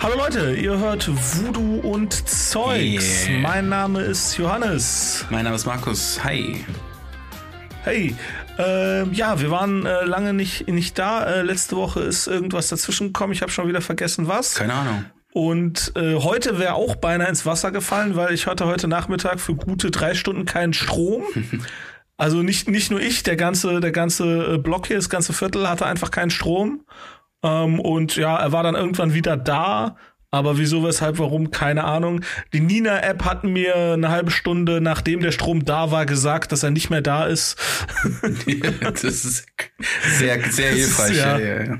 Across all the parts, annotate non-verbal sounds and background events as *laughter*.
Hallo Leute, ihr hört Voodoo und Zeugs. Yeah. Mein Name ist Johannes. Mein Name ist Markus. Hi. Hey, ähm, ja, wir waren äh, lange nicht, nicht da. Äh, letzte Woche ist irgendwas dazwischen gekommen. Ich habe schon wieder vergessen, was. Keine Ahnung. Und äh, heute wäre auch beinahe ins Wasser gefallen, weil ich hatte heute Nachmittag für gute drei Stunden keinen Strom. *laughs* Also nicht, nicht nur ich, der ganze, der ganze äh, Block hier, das ganze Viertel hatte einfach keinen Strom. Ähm, und ja, er war dann irgendwann wieder da. Aber wieso, weshalb, warum, keine Ahnung. Die Nina-App hat mir eine halbe Stunde, nachdem der Strom da war, gesagt, dass er nicht mehr da ist. *laughs* das ist sehr, sehr hilfreich. Ja, ja, ja.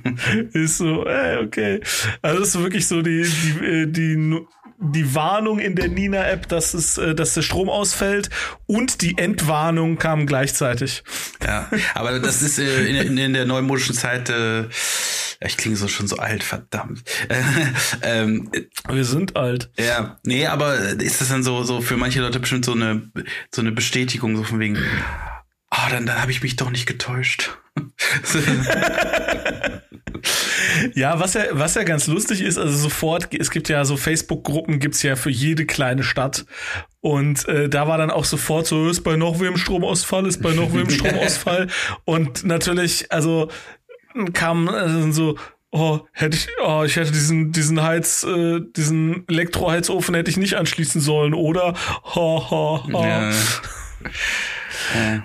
ist so, äh, okay. Also das ist wirklich so die, die, äh, die, die Warnung in der Nina-App, dass es, äh, dass der Strom ausfällt und die Entwarnung kamen gleichzeitig. Ja, aber das ist äh, in, in, der neumodischen Zeit, äh, ich klinge so schon so alt, verdammt. Äh, ähm, Wir sind alt. ja, nee, aber ist das dann so, so für manche Leute bestimmt so eine, so eine Bestätigung, so von wegen, ah, dann, dann habe ich mich doch nicht getäuscht. *laughs* *laughs* Ja, was ja, was ja ganz lustig ist, also sofort, es gibt ja so Facebook-Gruppen, gibt's ja für jede kleine Stadt. Und äh, da war dann auch sofort so, ist bei noch wem Stromausfall, ist bei noch wem *laughs* Stromausfall. Und natürlich, also kam also so, oh, hätte ich, oh, ich hätte diesen, diesen Heiz, äh, diesen Elektroheizofen hätte ich nicht anschließen sollen, oder? Ha, ha, ha. ja. *laughs*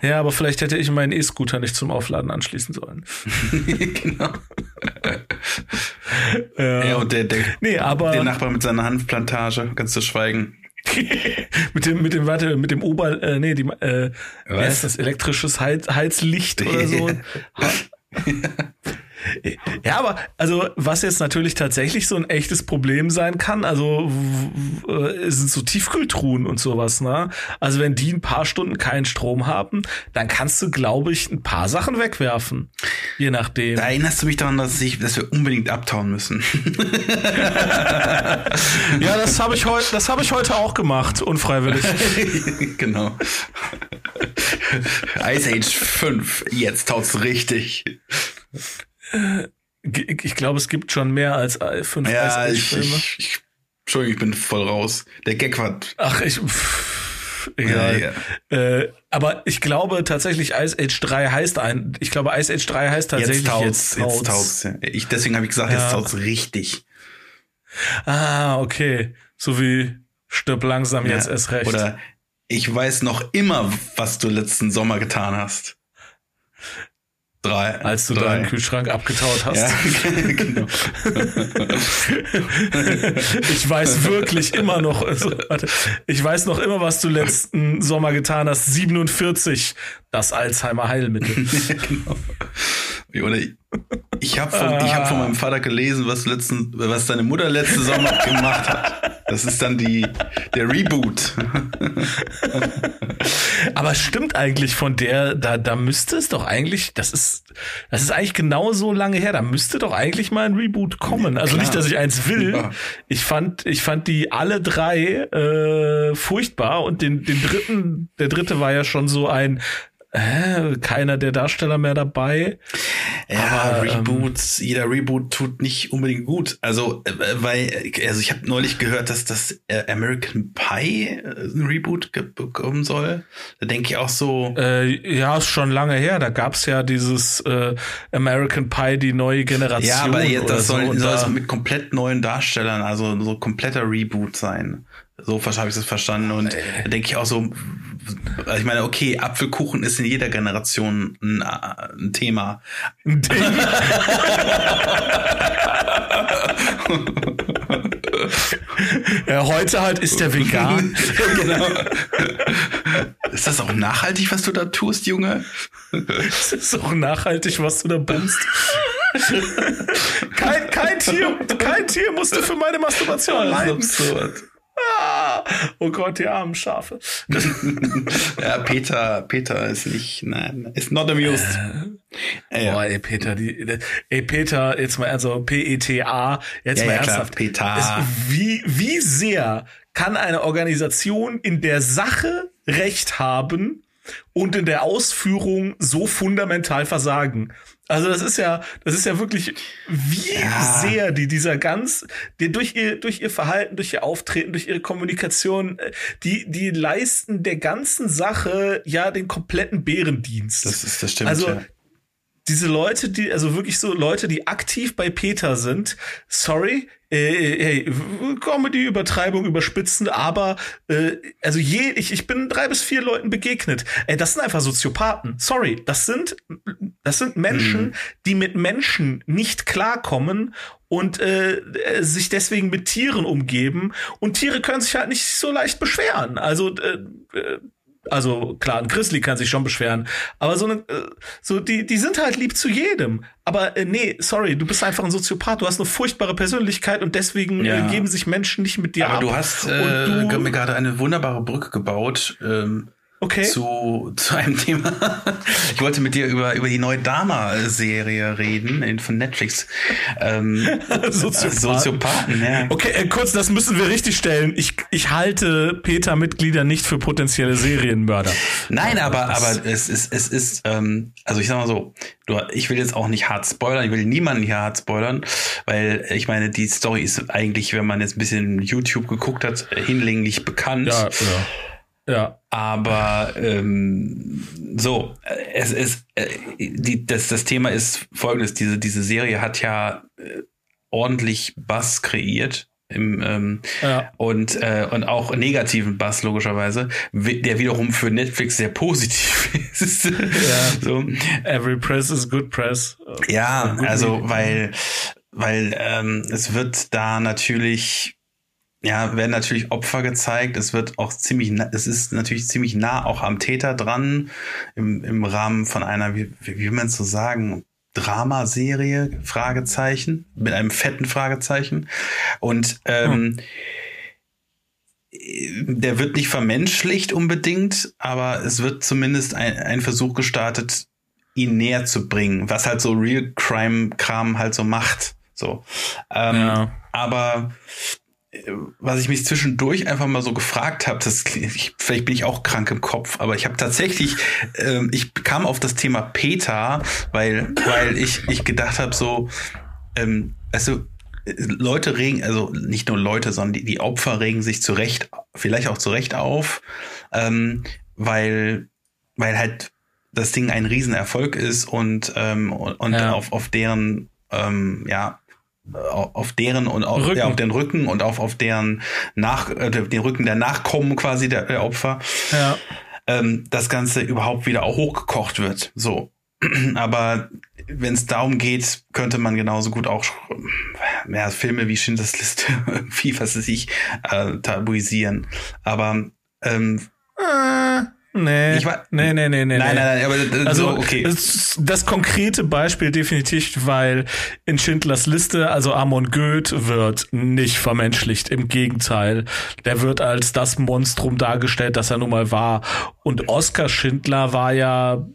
Ja, aber vielleicht hätte ich meinen E-Scooter nicht zum Aufladen anschließen sollen. *laughs* genau. Ja. Ja, und der, der, Nee, aber der Nachbar mit seiner Hanfplantage, ganz zu schweigen. *laughs* mit dem, mit dem, warte, mit dem Ober, äh, nee, die, äh, wie Was? heißt das, elektrisches Heiz, Heizlicht oder so. *laughs* Ha- ja, aber, also, was jetzt natürlich tatsächlich so ein echtes Problem sein kann, also, äh, sind so Tiefkühltruhen und sowas, ne? Also, wenn die ein paar Stunden keinen Strom haben, dann kannst du, glaube ich, ein paar Sachen wegwerfen. Je nachdem. Da erinnerst du mich daran, dass, ich, dass wir unbedingt abtauen müssen. *laughs* Ja, das habe ich heute, das habe ich heute auch gemacht, unfreiwillig. *laughs* genau. Ice Age 5, jetzt taut's richtig. Ich, glaube, es gibt schon mehr als äh, fünf Ja, Ice ich, ich, ich, Entschuldigung, ich bin voll raus. Der Gag war. Ach, ich. Pff, egal. Ja, Äh, aber ich glaube tatsächlich, Ice Age 3 heißt ein. Ich glaube, Ice Age 3 heißt tatsächlich Jetzt taut's, jetzt. jetzt taut's. taut's. ja. Ich, deswegen habe ich gesagt, Ja. jetzt taut's richtig. Ah, okay. So wie stirb langsam jetzt Ja. erst recht. Oder ich weiß noch immer, was du letzten Sommer getan hast. Drei. als du drei. deinen Kühlschrank abgetaut hast. Ja, *laughs* genau. ich weiß wirklich immer noch, also, warte, ich weiß noch immer, was du letzten Sommer getan hast. 47, das Alzheimer Heilmittel. *laughs* genau. Oder ich- habe von, ich hab von meinem Vater gelesen, was, letzten, was deine Mutter letzten Sommer *laughs* gemacht hat. Das ist dann die, der Reboot. *laughs* Aber stimmt eigentlich von der, da, da müsste es doch eigentlich, das ist, das ist eigentlich genau so lange her, da müsste doch eigentlich mal ein Reboot kommen. Also klar. nicht, dass ich eins will. Ja. Ich fand, ich fand die alle drei äh, furchtbar und den, den dritten, der dritte war ja schon so ein, äh, keiner der Darsteller mehr dabei. Ja, Aber, ähm, Reboots, jeder Reboot tut nicht unbedingt gut. Also, äh, weil, also ich habe neulich gehört, dass das äh, American Pie äh, ein Reboot bekommen soll. Da denke ich auch so, Äh, ja, ist schon lange her. Da gab's ja dieses äh, American Pie, die neue Generation. ja, aber jetzt, das so. soll, Und soll es mit komplett neuen Darstellern, also so kompletter Reboot sein. So habe ich das verstanden. Und da denke ich auch so, also ich meine, okay, Apfelkuchen ist in jeder Generation ein, äh, ein Thema. ja, heute halt ist der vegan. *laughs* genau. Ist das auch nachhaltig, was du da tust, Junge? Das ist auch nachhaltig, was du da bummst. kein, kein Tier, kein Tier musste für meine Masturbation leiden. absurd. Ah, oh Gott, die armen Schafe. *laughs* Ja, Peter, Peter ist nicht, nein, ist not amused. Äh, ja. Boah, ey, Peter, die, ey, Peter, jetzt mal, also P-E-T-A, jetzt Ja, mal ja, klar, ernsthaft. Peter. Es, wie, wie sehr kann eine Organisation in der Sache Recht haben und in der Ausführung so fundamental versagen. Also das ist ja, das ist ja wirklich, wie ja. sehr die dieser ganz, die durch ihr, durch ihr Verhalten, durch ihr Auftreten, durch ihre Kommunikation, äh, die, die leisten der ganzen Sache ja den kompletten Bärendienst. Das ist, das stimmt. Also ja diese Leute, die, also wirklich so Leute, die aktiv bei Peter sind, sorry, äh, hey, Comedy-Übertreibung überspitzen, aber äh, also je, ich, ich bin drei bis vier Leuten begegnet. Ey, das sind einfach Soziopathen. Sorry, das sind das sind Menschen, mhm. die mit Menschen nicht klarkommen und äh, sich deswegen mit Tieren umgeben. Und Tiere können sich halt nicht so leicht beschweren. Also äh, äh also klar, ein Grizzly kann sich schon beschweren, aber so eine, äh, so die, die sind halt lieb zu jedem. Aber äh, nee, sorry, du bist einfach ein Soziopath, du hast eine furchtbare Persönlichkeit und deswegen äh, ja. äh, geben sich Menschen nicht mit dir aber ab. Aber du hast äh, du, mir gerade eine wunderbare Brücke gebaut. Ähm Okay. Zu, zu einem Thema. Ich wollte mit dir über, über die neue Dama-Serie reden von Netflix. Ähm, *laughs* Soziopathen. Soziopathen, ja. Okay, äh, kurz, das müssen wir richtig stellen. Ich, ich halte Peter-Mitglieder nicht für potenzielle Serienmörder. Nein, aber, aber es ist, es ist, ähm, also ich sag mal so, du, ich will jetzt auch nicht hart spoilern, ich will niemanden hier hart spoilern, weil ich meine, die Story ist eigentlich, wenn man jetzt ein bisschen YouTube geguckt hat, hinlänglich bekannt. Ja, ja. Ja. Aber ähm, so, es ist äh, die, das, das Thema ist folgendes: Diese, diese Serie hat ja äh, ordentlich Bass kreiert. Im, ähm, ja. und, äh, und auch negativen Bass logischerweise, der wiederum für Netflix sehr positiv *laughs* ist. ja. so. Every press is good press. Ja, also weil, weil ähm, es wird da natürlich ja, werden natürlich Opfer gezeigt. Es wird auch ziemlich, es ist natürlich ziemlich nah auch am Täter dran, im, im Rahmen von einer, wie, wie will man es so sagen, Dramaserie, Fragezeichen, mit einem fetten Fragezeichen. Und ähm, hm. der wird nicht vermenschlicht unbedingt, aber es wird zumindest ein, ein Versuch gestartet, ihn näher zu bringen, was halt so Real Crime-Kram halt so macht. So. Ähm, ja. Aber was ich mich zwischendurch einfach mal so gefragt habe, das ich, vielleicht bin ich auch krank im Kopf, aber ich habe tatsächlich, ähm, ich kam auf das Thema Peter, weil weil ich ich gedacht habe so, ähm, also Leute regen, also nicht nur Leute, sondern die, die Opfer regen sich zu Recht, vielleicht auch zu Recht auf, ähm, weil weil halt das Ding ein Riesenerfolg ist und ähm, und ja. auf auf deren ähm, ja auf deren und auf, ja, auf den Rücken und auf, auf deren nach äh, den Rücken der Nachkommen quasi der, der Opfer ja. ähm, das Ganze überhaupt wieder auch hochgekocht wird. So. *clears throat* Aber wenn es darum geht, könnte man genauso gut auch ja, Filme wie Schindlers Liste, *laughs* wie was weiß ich, äh, tabuisieren. Aber ähm, äh Nee, ich war, nee, nee, nee, nee. Nein, nein, nein, aber also, so, okay. Das, das, konkrete Beispiel definitiv, weil in Schindlers Liste, also Amon Goeth wird nicht vermenschlicht. Im Gegenteil. Der wird als das Monstrum dargestellt, das er nun mal war. Und Oskar Schindler war ja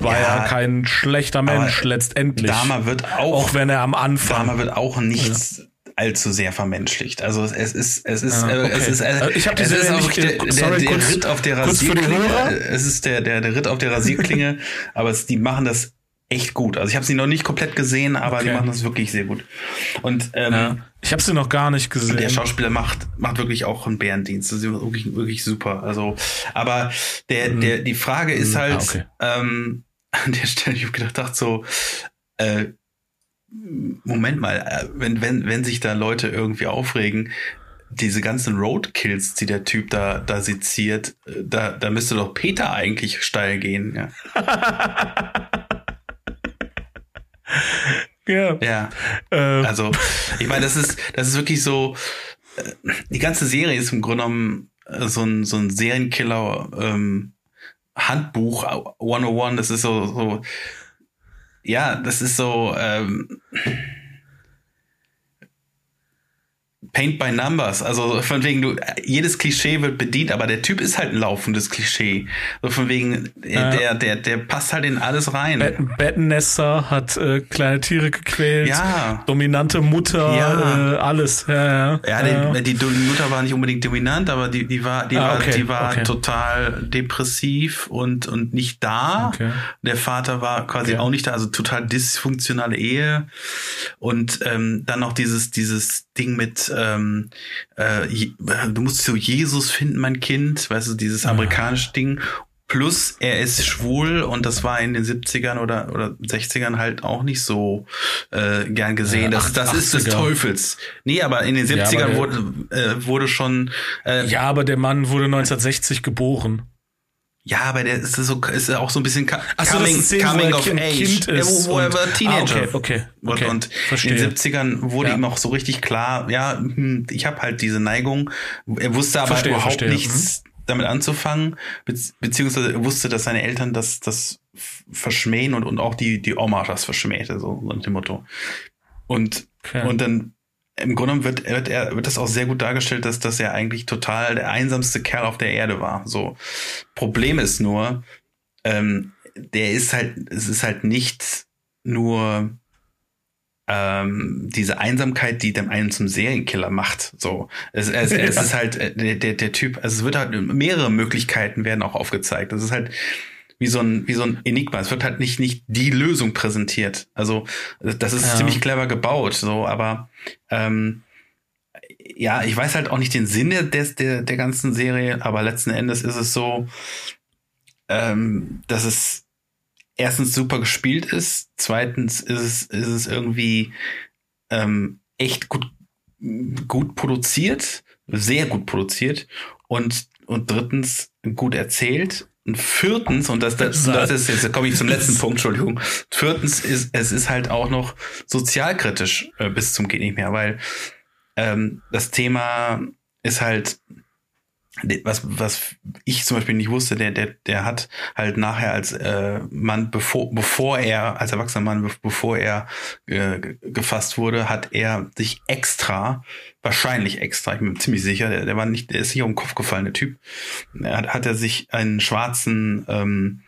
war ja, ja kein schlechter Mensch letztendlich. Dama wird auch, auch wenn er am Anfang. Dama wird auch nichts allzu sehr vermenschlicht. Also es ist, es ist, ja, okay. es ist, äh, ich habe diese es ist auch der, der, sorry, der kurz, Ritt auf der Rasierklinge. Es ist der, der, der Ritt auf der Rasierklinge, *laughs* aber es, die machen das echt gut. Also ich habe sie noch nicht komplett gesehen, aber okay. die machen das wirklich sehr gut. Und ähm, ja. ich habe sie noch gar nicht gesehen. Der Schauspieler macht macht wirklich auch einen Bärendienst. Das ist wirklich wirklich super. Also, aber der mhm. der die Frage ist mhm. halt ah, okay. ähm, *laughs* an der Stelle, ich habe gedacht, so äh, Moment mal, äh, wenn, wenn, wenn sich da Leute irgendwie aufregen, diese ganzen Roadkills, die der Typ da, da seziert, äh, da, da müsste doch Peter eigentlich steil gehen, ja. *laughs* ja. Ja. Ähm. Also, ich meine, das ist, das ist wirklich so, äh, die ganze Serie ist im Grunde genommen so ein, so ein Serienkiller, ähm, Handbuch 101, das ist so, so ja, das ist so ähm, Paint by Numbers. Also von wegen, du, jedes Klischee wird bedient, aber der Typ ist halt ein laufendes Klischee. So von wegen, ja. der, der, der passt halt in alles rein. Bettennester hat äh, kleine Tiere gequält. Ja. Dominante Mutter, ja. Äh, alles. Ja, ja. ja, die, die, Mutter war nicht unbedingt dominant, aber die, die war, die ah, okay. war, die war okay. total depressiv und, und nicht da. Okay. Der Vater war quasi auch nicht da, also total dysfunktionale Ehe. Und ähm, dann noch dieses, dieses Ding mit ähm, äh, du musst so Jesus finden, mein Kind, weißt du, dieses ah. amerikanische Ding. Plus er ist schwul und das war in den 70ern oder, oder 60ern halt auch nicht so äh, gern gesehen. Ja, das, das ist des Teufels. Nee, aber in den 70ern ja, wurde, äh, wurde schon. Äh, ja, aber der Mann wurde 1960 geboren. Ja, aber der ist so ist auch so ein bisschen Ach so, coming, coming of kind, age, kind ist wo, wo er war Teenager. Ah, okay, okay, okay. Und, und in den 70ern wurde ja. ihm auch so richtig klar, ja, hm, ich habe halt diese Neigung. Er wusste aber verstehe, überhaupt verstehe. nichts mhm. damit anzufangen, beziehungsweise er wusste, dass seine Eltern das das verschmähen und und auch die die Oma das verschmähte, so nach dem Motto. Und okay. und dann im Grunde wird, wird, er, wird das auch sehr gut dargestellt, dass, dass er eigentlich total der einsamste Kerl auf der Erde war. So. Problem ist nur, ähm, der ist halt, es ist halt nicht nur ähm, diese Einsamkeit, die dem einen zum Serienkiller macht. So, es, es, es *laughs* ist halt äh, der, der, der Typ, also es wird halt mehrere Möglichkeiten werden auch aufgezeigt. Das ist halt wie so ein, wie so ein Enigma. Es wird halt nicht, nicht die Lösung präsentiert. Also, das ist ja. ziemlich clever gebaut, so, aber, ähm, ja, ich weiß halt auch nicht den Sinn der, der, der ganzen Serie, aber letzten Endes ist es so, ähm, dass es erstens super gespielt ist, zweitens ist es, ist es irgendwie ähm, echt gut, gut produziert, sehr gut produziert und, und drittens gut erzählt viertens, und das, das, das ist jetzt, da komme ich zum letzten *laughs* Punkt, Entschuldigung. Viertens ist, es ist halt auch noch sozialkritisch äh, bis zum geht nicht mehr, weil ähm, das Thema ist halt was, was ich zum Beispiel nicht wusste, der, der, der hat halt nachher als äh, Mann, bevor, bevor er, als erwachsener Mann, bevor er äh, gefasst wurde, hat er sich extra, wahrscheinlich extra, ich bin ziemlich sicher, der, der war nicht, der ist nicht auf den Kopf gefallen, der Typ, hat, hat er sich einen schwarzen, ähm,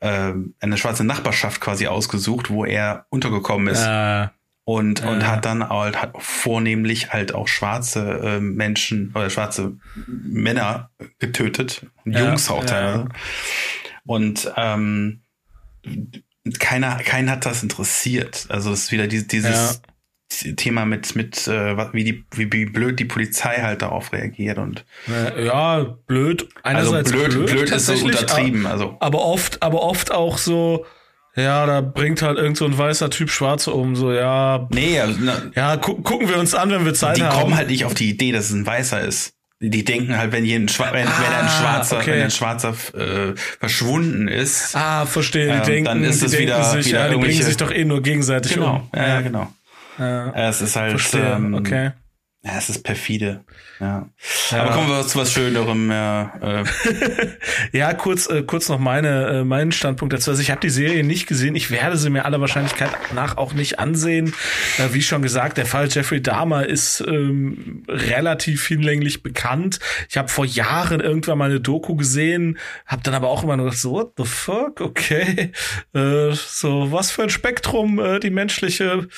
äh, eine schwarze Nachbarschaft quasi ausgesucht, wo er untergekommen ist. Äh und, und hat dann halt hat vornehmlich halt auch schwarze äh, Menschen oder schwarze Männer getötet, Jungs ja, auch teilweise. Ja. Und ähm, keiner, keinen hat das interessiert. Also es ist wieder dieses, dieses Thema mit, mit äh, wie, die, wie, wie blöd die Polizei halt darauf reagiert und ja, blöd. Einerseits also blöd, blöd, blöd ist so untertrieben. Also. Aber oft, aber oft auch so, ja, da bringt halt irgend so ein weißer Typ Schwarze um, so, ja. Nee, also, na, ja, gu gucken wir uns an, wenn wir Zeit die haben. Die kommen halt nicht auf die Idee, dass es ein Weißer ist. Die denken halt, wenn hier ein, Schwa wenn, ah, wenn ein Schwarzer, okay. wenn ein Schwarzer äh, verschwunden ist. Ah, verstehe. Die äh, denken, dann ist es wieder, sich, wieder ja, die bringen sich doch eh nur gegenseitig genau. um. Ja, ja, genau. Ja. Es ist halt, verstehe. Ähm, okay. Ja, es ist perfide. Ja. ja. Aber kommen wir zu was Schönerem. Ja, äh. *laughs* ja kurz, äh, kurz noch meine, äh, meinen Standpunkt dazu. Also ich habe die Serie nicht gesehen. Ich werde sie mir aller Wahrscheinlichkeit nach auch nicht ansehen. Äh, wie schon gesagt, der Fall Jeffrey Dahmer ist ähm, relativ hinlänglich bekannt. Ich habe vor Jahren irgendwann mal eine Doku gesehen, habe dann aber auch immer nur gedacht, so, what the fuck, okay. Äh, so, was für ein Spektrum äh, die menschliche,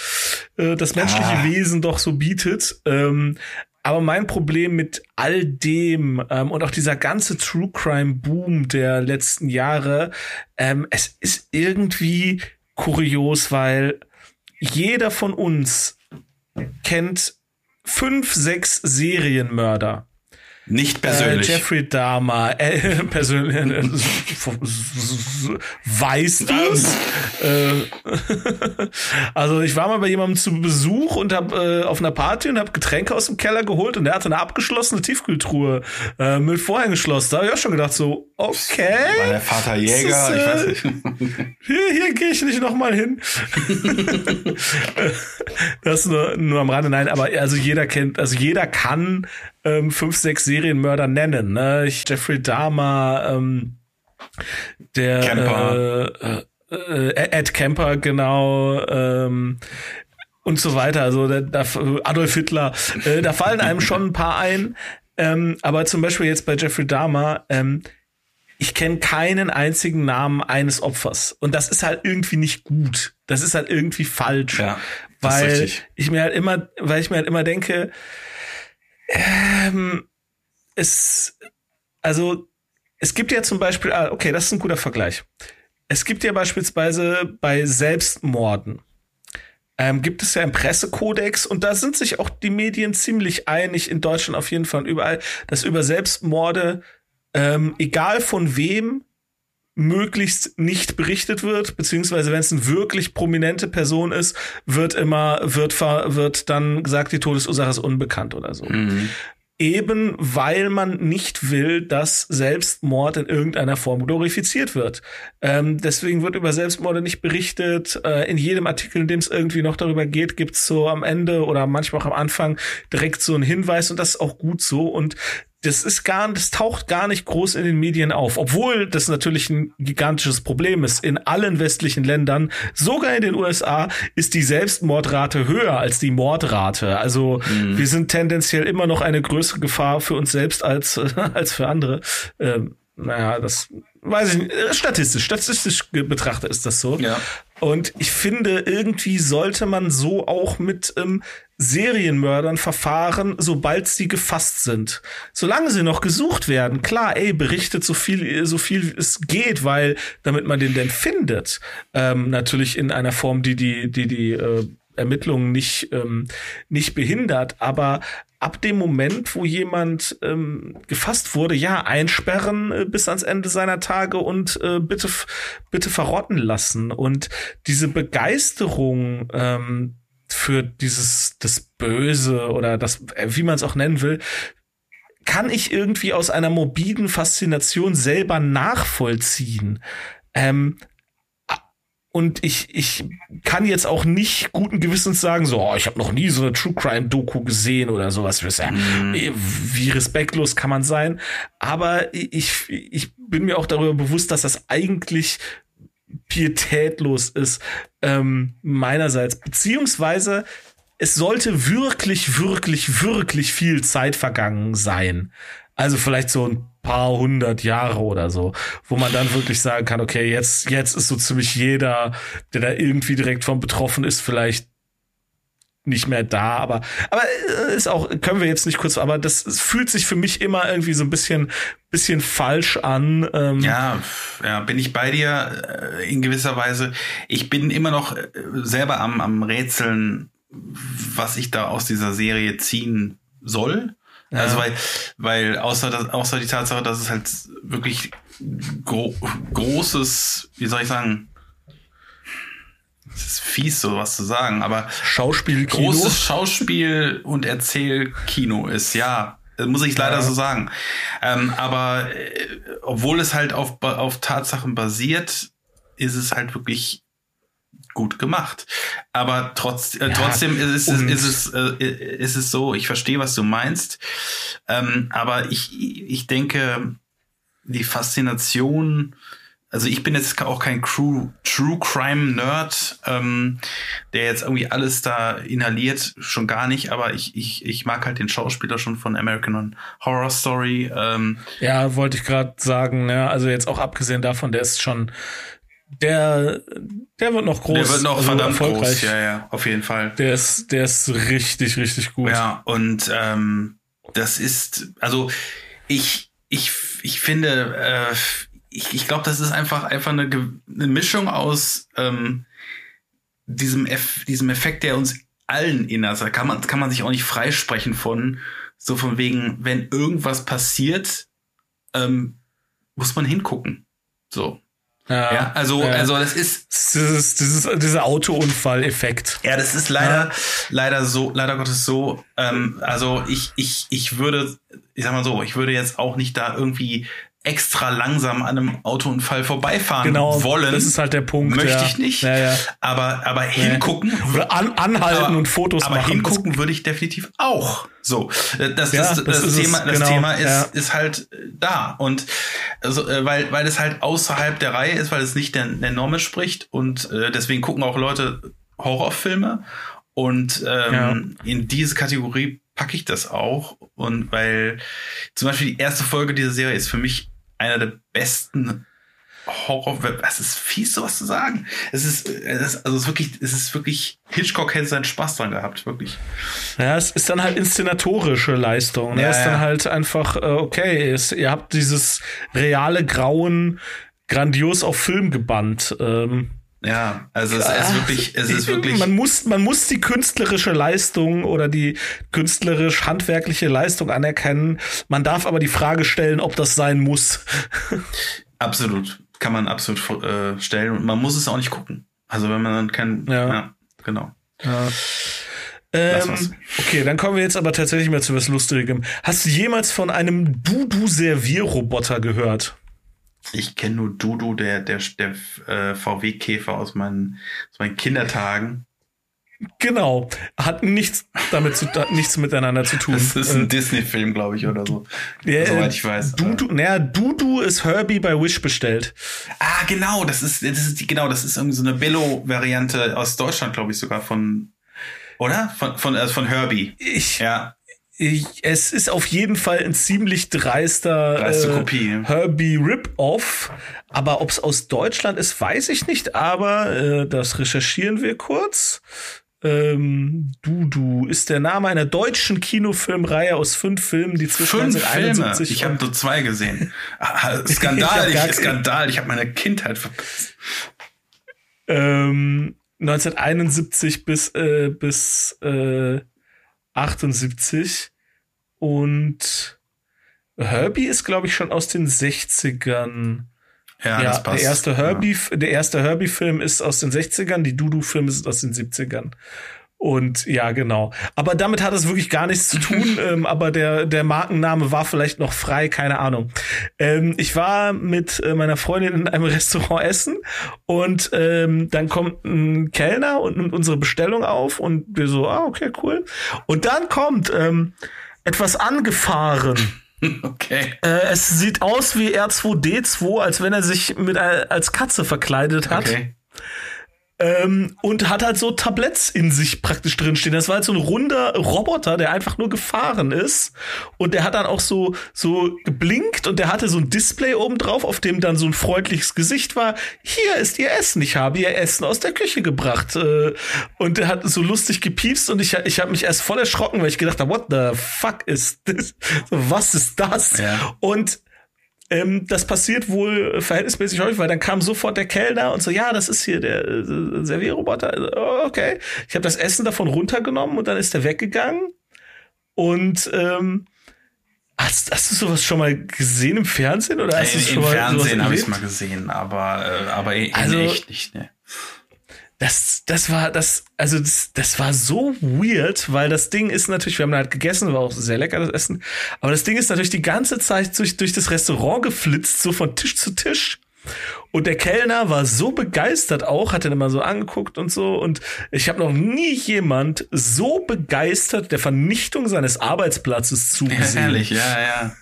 äh, das menschliche ah. Wesen doch so bietet. Ähm, ähm, aber mein Problem mit all dem ähm, und auch dieser ganze True Crime Boom der letzten Jahre, ähm, es ist irgendwie kurios, weil jeder von uns kennt fünf, sechs Serienmörder. Nicht persönlich. Äh, Jeffrey Dahmer, äh, *laughs* persönlich, äh, weißt du's? äh, *laughs* also ich war mal bei jemandem zu Besuch und hab äh, auf einer Party und hab Getränke aus dem Keller geholt und der hatte eine abgeschlossene Tiefkühltruhe äh, mit voreingeschlossen. Da hab ich auch schon gedacht so, okay. War der Vater Jäger, ist, ich weiß nicht. Hier, hier gehe ich nicht nochmal hin. *laughs* das nur, nur am Rande, nein, aber also jeder kennt, also jeder kann ähm, fünf, sechs Serienmörder nennen. Ne? Jeffrey Dahmer, ähm, der Camper. Äh, äh, Ed Kemper, genau. Ähm, und so weiter. Also da, da, Adolf Hitler, äh, da fallen einem *laughs* schon ein paar ein. Ähm, aber zum Beispiel jetzt bei Jeffrey Dahmer, ähm, ich kenne keinen einzigen Namen eines Opfers. Und das ist halt irgendwie nicht gut. Das ist halt irgendwie falsch. Ja, weil ich mir halt immer, weil ich mir halt immer denke, ähm, es, also, es gibt ja zum Beispiel, ah, okay, das ist ein guter Vergleich. Es gibt ja beispielsweise bei Selbstmorden, ähm, gibt es ja einen Pressekodex und da sind sich auch die Medien ziemlich einig, in Deutschland auf jeden Fall überall, dass über Selbstmorde, ähm, egal von wem, möglichst nicht berichtet wird, beziehungsweise wenn es eine wirklich prominente Person ist, wird immer, wird, wird dann gesagt, die Todesursache ist unbekannt oder so. Mhm eben weil man nicht will, dass Selbstmord in irgendeiner Form glorifiziert wird. Ähm, deswegen wird über Selbstmorde nicht berichtet. Äh, in jedem Artikel, in dem es irgendwie noch darüber geht, gibt's so am Ende oder manchmal auch am Anfang direkt so einen Hinweis und das ist auch gut so. Und das ist gar, das taucht gar nicht groß in den Medien auf, obwohl das natürlich ein gigantisches Problem ist. In allen westlichen Ländern, sogar in den USA, ist die Selbstmordrate höher als die Mordrate. Also mhm. wir sind tendenziell immer noch eine größere Gefahr für uns selbst als *laughs* als für andere. Ähm, naja, das weiß ich nicht. Statistisch, statistisch betrachtet ist das so. Ja. Und ich finde, irgendwie sollte man so auch mit ähm, Serienmördern verfahren, sobald sie gefasst sind. Solange sie noch gesucht werden, klar, ey, berichtet so viel, so viel es geht, weil damit man den denn findet. Ähm, natürlich in einer Form, die die, die, die äh, Ermittlungen nicht, ähm, nicht behindert, aber ab dem Moment, wo jemand ähm, gefasst wurde, ja, einsperren äh, bis ans Ende seiner Tage und äh, bitte, bitte verrotten lassen. Und diese Begeisterung ähm, für dieses, das Böse oder das, äh, wie man es auch nennen will, kann ich irgendwie aus einer morbiden Faszination selber nachvollziehen. Ähm, und ich, ich kann jetzt auch nicht guten Gewissens sagen, so, oh, ich habe noch nie so eine True Crime Doku gesehen oder sowas. Mhm. Wie respektlos kann man sein? Aber ich, ich bin mir auch darüber bewusst, dass das eigentlich pietätlos ist, ähm, meinerseits. Beziehungsweise es sollte wirklich, wirklich, wirklich viel Zeit vergangen sein. Also vielleicht so ein paar hundert Jahre oder so, wo man dann wirklich sagen kann, okay, jetzt, jetzt ist so ziemlich jeder, der da irgendwie direkt von betroffen ist, vielleicht nicht mehr da, aber aber äh, ist auch können wir jetzt nicht kurz, aber das fühlt sich für mich immer irgendwie so ein bisschen bisschen falsch an. Ähm. Ja, ja, bin ich bei dir äh, in gewisser Weise. Ich bin immer noch äh, selber am am Rätseln, was ich da aus dieser Serie ziehen soll. Ja. Also weil, weil außer, das, außer die Tatsache, dass es halt wirklich gro großes, wie soll ich sagen, es ist fies, so was zu sagen, aber Schauspiel, großes Schauspiel und Erzählkino ist, ja, muss ich leider ja. so sagen. Ähm, aber äh, obwohl es halt auf, auf Tatsachen basiert, ist es halt wirklich gut gemacht. Aber trotz, äh, ja, trotzdem ist es, ist, es, äh, ist es so, ich verstehe, was du meinst. Ähm, aber ich, ich denke, die Faszination, also ich bin jetzt auch kein True, True Crime Nerd, ähm, der jetzt irgendwie alles da inhaliert, schon gar nicht, aber ich, ich, ich mag halt den Schauspieler schon von American Horror Story. Ähm. Ja, wollte ich gerade sagen, ja, also jetzt auch abgesehen davon, der ist schon der, der wird noch groß. Der wird noch also verdammt groß, ja, ja, auf jeden Fall. Der ist, der ist richtig, richtig gut. Ja, und ähm, das ist, also ich, ich, ich finde, äh, ich, ich glaube, das ist einfach, einfach eine, eine Mischung aus ähm, diesem, Eff, diesem Effekt, der uns allen innerst. Da kann man, kann man sich auch nicht freisprechen von, so von wegen, wenn irgendwas passiert, ähm, muss man hingucken. So. Ja, ja, also, ja. also das ist dieses, dieses, dieser Autounfall-Effekt. Ja, das ist leider, ja. leider so, leider Gottes so. Ähm, also ich, ich, ich würde, ich sag mal so, ich würde jetzt auch nicht da irgendwie extra langsam an einem Autounfall vorbeifahren genau, wollen. Das ist halt der Punkt. Möchte ja. ich nicht. Ja, ja. Aber, aber hingucken. Oder an, anhalten aber, und Fotos aber machen. Aber hingucken würde ich definitiv auch. So. Äh, das, ja, das, das, das Thema, das genau, Thema ist, ist halt da. Und also, äh, weil, weil es halt außerhalb der Reihe ist, weil es nicht der, der Norme spricht. Und äh, deswegen gucken auch Leute Horrorfilme. Und ähm, in diese Kategorie packe ich das auch. Und weil zum Beispiel die erste Folge dieser Serie ist für mich einer der besten Horror, es ist fies, sowas zu sagen. Es ist, es ist, also es ist wirklich, es ist wirklich, Hitchcock hätte seinen Spaß dran gehabt, wirklich. Ja, es ist dann halt inszenatorische Leistung. Ne? Ja, es ist dann halt einfach, äh, okay, es, ihr habt dieses reale Grauen grandios auf Film gebannt. Ähm, ja, also es ist wirklich, es ist wirklich. Man muss, man muss die künstlerische Leistung oder die künstlerisch-handwerkliche Leistung anerkennen. Man darf aber die Frage stellen, ob das sein muss. Absolut kann man absolut äh, stellen und man muss es auch nicht gucken. Also wenn man dann kein, ja, ja genau. Ja. Ähm, okay, dann kommen wir jetzt aber tatsächlich mal zu was Lustigem. Hast du jemals von einem Dudu-Servierroboter gehört? Ich kenne nur Dudu, der, der, der äh, VW-Käfer aus meinen, aus meinen Kindertagen. Genau, hat nichts damit zu, nichts miteinander zu tun. Das ist ein äh, Disney-Film, glaube ich, oder so. Ja, soweit ich weiß. Dudu, naja, Dudu ist Herbie bei Wish bestellt. Ah, genau, das ist, das ist genau, das ist irgendwie so eine Bello-Variante aus Deutschland, glaube ich, sogar von, oder? Von, von, also von Herbie. Ich, ja. Es ist auf jeden Fall ein ziemlich dreister Dreiste äh, Kopie. Herbie Rip-Off. Aber ob es aus Deutschland ist, weiß ich nicht. Aber äh, das recherchieren wir kurz. Ähm, Dudu ist der Name einer deutschen Kinofilmreihe aus fünf Filmen, die zwischen fünf 1971 Filme. Ich habe nur zwei gesehen. *laughs* Ah, Skandal, ich, ich Skandal, ich habe meine Kindheit verpasst. Ähm, 1971 bis äh, bis äh, 78 und Herbie ist glaube ich schon aus den 60ern. Ja, ja das passt. Der erste Herbie, ja. der erste Herbie-Film ist aus den 60ern, die Dudu-Filme sind aus den 70ern. Und ja, genau. Aber damit hat es wirklich gar nichts zu tun. *laughs* ähm, aber der, der Markenname war vielleicht noch frei, keine Ahnung. Ähm, ich war mit äh, meiner Freundin in einem *laughs* Restaurant essen und ähm, dann kommt ein Kellner und nimmt unsere Bestellung auf und wir so, ah, okay, cool. Und dann kommt ähm, etwas angefahren *laughs* Okay. Äh, es sieht aus wie R2D2, als wenn er sich mit als Katze verkleidet hat. Okay. Ähm, und hat halt so Tabletts in sich praktisch drinstehen. Das war halt so ein runder Roboter, der einfach nur gefahren ist. Und der hat dann auch so, so geblinkt und der hatte so ein Display oben drauf, auf dem dann so ein freundliches Gesicht war. Hier ist ihr Essen. Ich habe ihr Essen aus der Küche gebracht. Äh, und der hat so lustig gepiepst und ich, ich habe mich erst voll erschrocken, weil ich gedacht habe, what the fuck is this? Was ist das? Ja. Und ähm, das passiert wohl verhältnismäßig häufig, weil dann kam sofort der Kellner und so, ja, das ist hier der äh, Servierroboter. Also, oh, okay. Ich habe das Essen davon runtergenommen und dann ist er weggegangen. Und ähm, hast, hast du sowas schon mal gesehen im Fernsehen oder hast äh, du schon Im Fernsehen habe ich es mal gesehen, aber äh, aber in also, echt nicht. Ne das, das war das, also das, das war so weird, weil das Ding ist natürlich, wir haben halt gegessen, war auch sehr lecker das Essen, aber das Ding ist natürlich die ganze Zeit durch, durch das Restaurant geflitzt, so von Tisch zu Tisch. Und der Kellner war so begeistert auch, hat ihn immer so angeguckt und so. Und ich habe noch nie jemand so begeistert der Vernichtung seines Arbeitsplatzes zugesehen. Ja, ehrlich, ja, ja.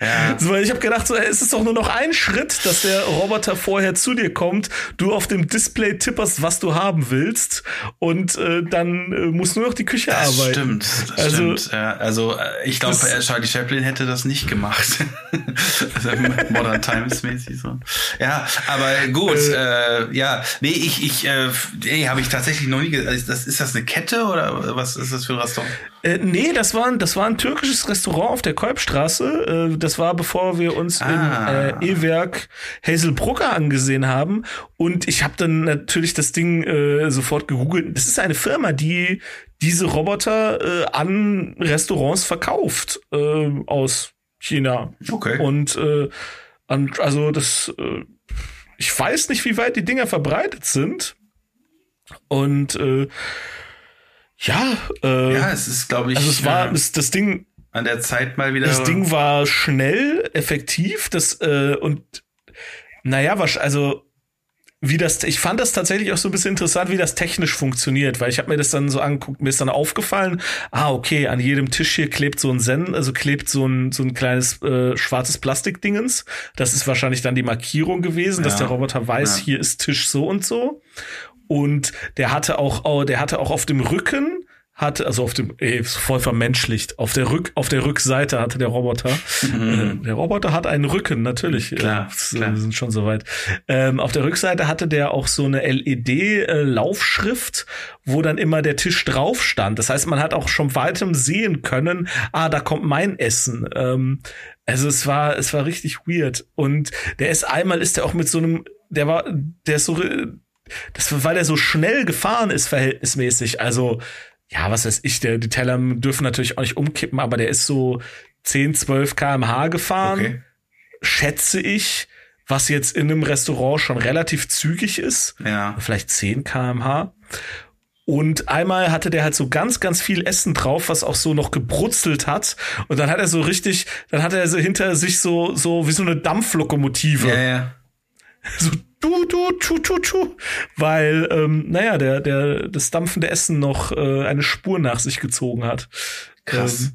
Ja. So, weil ich habe gedacht, so, es ist doch nur noch ein Schritt, dass der Roboter vorher zu dir kommt, du auf dem Display tipperst, was du haben willst und äh, dann äh, muss nur noch die Küche das arbeiten. Stimmt, das also, stimmt. Ja, also äh, ich glaube, Charlie Chaplin hätte das nicht gemacht. *laughs* also Modern Times mäßig so. Ja, aber gut, äh, äh, ja, nee, ich, ich, äh, nee, habe ich tatsächlich noch nie. Also das, ist das eine Kette oder was ist das für ein Restaurant? Äh, nee, das war, das war ein türkisches Restaurant auf der Kolbstraße. Äh, das war bevor wir uns ah. im äh, E-Werk Hazelbrucker angesehen haben. Und ich habe dann natürlich das Ding äh, sofort gegoogelt. Das ist eine Firma, die diese Roboter äh, an Restaurants verkauft äh, aus China. Okay. Und äh, an, also das, äh, ich weiß nicht, wie weit die Dinger verbreitet sind. Und äh, ja, äh, ja, es ist, glaube ich. Also es war, es, das Ding. An der Zeit mal wieder. Das Ding war schnell, effektiv, das, äh, und naja, was, also wie das, ich fand das tatsächlich auch so ein bisschen interessant, wie das technisch funktioniert, weil ich habe mir das dann so angeguckt, mir ist dann aufgefallen, ah, okay, an jedem Tisch hier klebt so ein Zen, also klebt so ein, so ein kleines äh, schwarzes Plastikdingens. Das ist wahrscheinlich dann die Markierung gewesen, ja. dass der Roboter weiß, ja. hier ist Tisch so und so. Und der hatte auch, der hatte auch auf dem Rücken hatte, also auf dem, ey, voll vermenschlicht, auf der Rück, auf der Rückseite hatte der Roboter. Mhm. Äh, der Roboter hat einen Rücken, natürlich. Klar, äh, klar. Wir sind schon soweit. Ähm, auf der Rückseite hatte der auch so eine LED-Laufschrift, äh, wo dann immer der Tisch drauf stand. Das heißt, man hat auch schon weitem sehen können, ah, da kommt mein Essen. Ähm, also es war, es war richtig weird. Und der ist einmal ist der auch mit so einem, der war, der ist so, das, weil er so schnell gefahren ist, verhältnismäßig. Also, ja, was weiß ich, der, die Teller dürfen natürlich auch nicht umkippen, aber der ist so 10, 12 kmh gefahren, okay. schätze ich, was jetzt in einem Restaurant schon relativ zügig ist. Ja. Vielleicht 10 kmh. Und einmal hatte der halt so ganz, ganz viel Essen drauf, was auch so noch gebrutzelt hat. Und dann hat er so richtig, dann hat er so hinter sich so, so wie so eine Dampflokomotive. Ja, ja. *laughs* So du, du, tu, tu, tu. Weil, ähm, naja, der, der, das dampfende Essen noch äh, eine Spur nach sich gezogen hat. Krass.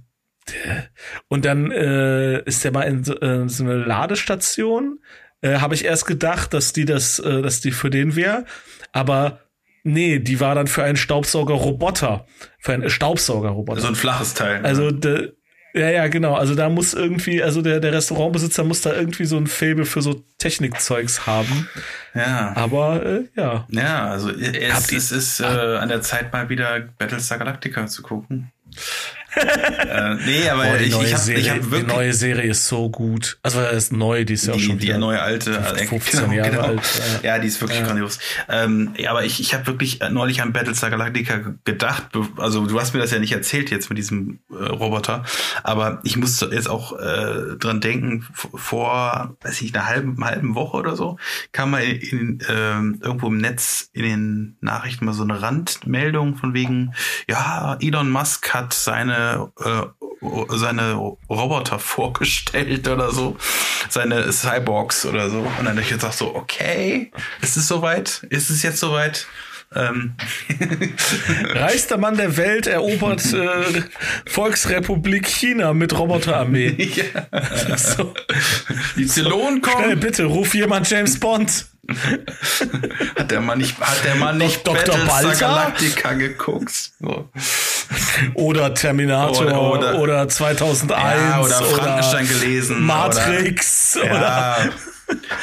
Ähm, und dann äh, ist der mal in so, äh, so eine Ladestation. Äh, Habe ich erst gedacht, dass die das, äh, dass die für den wäre. Aber nee, die war dann für einen Staubsaugerroboter. Für einen Staubsaugerroboter. So ein flaches Teil. Also de, ja, ja, genau. Also da muss irgendwie, also der, der Restaurantbesitzer muss da irgendwie so ein Faible für so Technikzeugs haben. Ja. Aber äh, ja. Ja, also es, es ist äh, an der Zeit mal wieder Battlestar Galactica zu gucken äh, nee, aber Boah, ich, ich habe hab wirklich. Die neue Serie ist so gut. Also das ist neu, die ist ja auch die, schon Die neue alte, 15 genau, Jahre genau. alt. Ja. ja, die ist wirklich ja. grandios. Ähm, ja, aber ich, ich habe wirklich neulich an Battlestar Galactica gedacht. Also du hast mir das ja nicht erzählt jetzt mit diesem äh, Roboter, aber ich musste jetzt auch äh, dran denken, vor, weiß ich, einer halben, halben Woche oder so, kam mal in, in, äh, irgendwo im Netz in den Nachrichten mal so eine Randmeldung von wegen, ja, Elon Musk hat seine äh, seine Roboter vorgestellt oder so, seine Cyborgs oder so. Und dann habe ich gesagt so, okay, ist es soweit? Ist es jetzt soweit? Ähm. *laughs* Reichster Mann der Welt erobert äh, Volksrepublik China mit Roboterarmee. *laughs* ja. *laughs* so. Die Zylonen kommen. Schnell, bitte, ruf jemand James Bond. *laughs* hat der Mann nicht, hat der Mann nicht Dr. Balta? Galactica geguckt? So. Oder Terminator oder, oder, oder 2001 ja, oder Frankenstein oder gelesen Matrix oder, ja.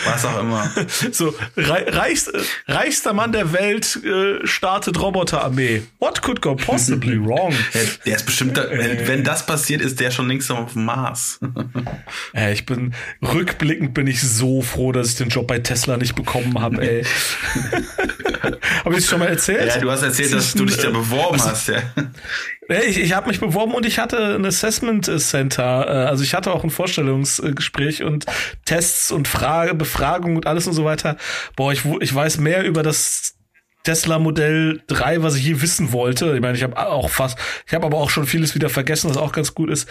Was auch immer. *laughs* So, reichst, reichster Mann der Welt äh, startet Roboterarmee. What could go possibly *laughs* wrong? Der, der ist bestimmt, da, wenn, wenn, das passiert, ist der schon links auf dem Mars. *laughs* äh, ich bin, rückblickend bin ich so froh, dass ich den Job bei Tesla nicht bekommen habe, ey. habe ich es schon mal erzählt? Ja, du hast erzählt, dass du dich da beworben also, hast, ja. Ich, ich habe mich beworben und ich hatte ein Assessment Center. Äh, also ich hatte auch ein Vorstellungsgespräch und Tests und Frage, Befragung und alles und so weiter. Boah, ich, ich weiß mehr über das Tesla Modell 3, was ich je wissen wollte. Ich meine, ich habe auch fast, ich habe aber auch schon vieles wieder vergessen, was auch ganz gut ist.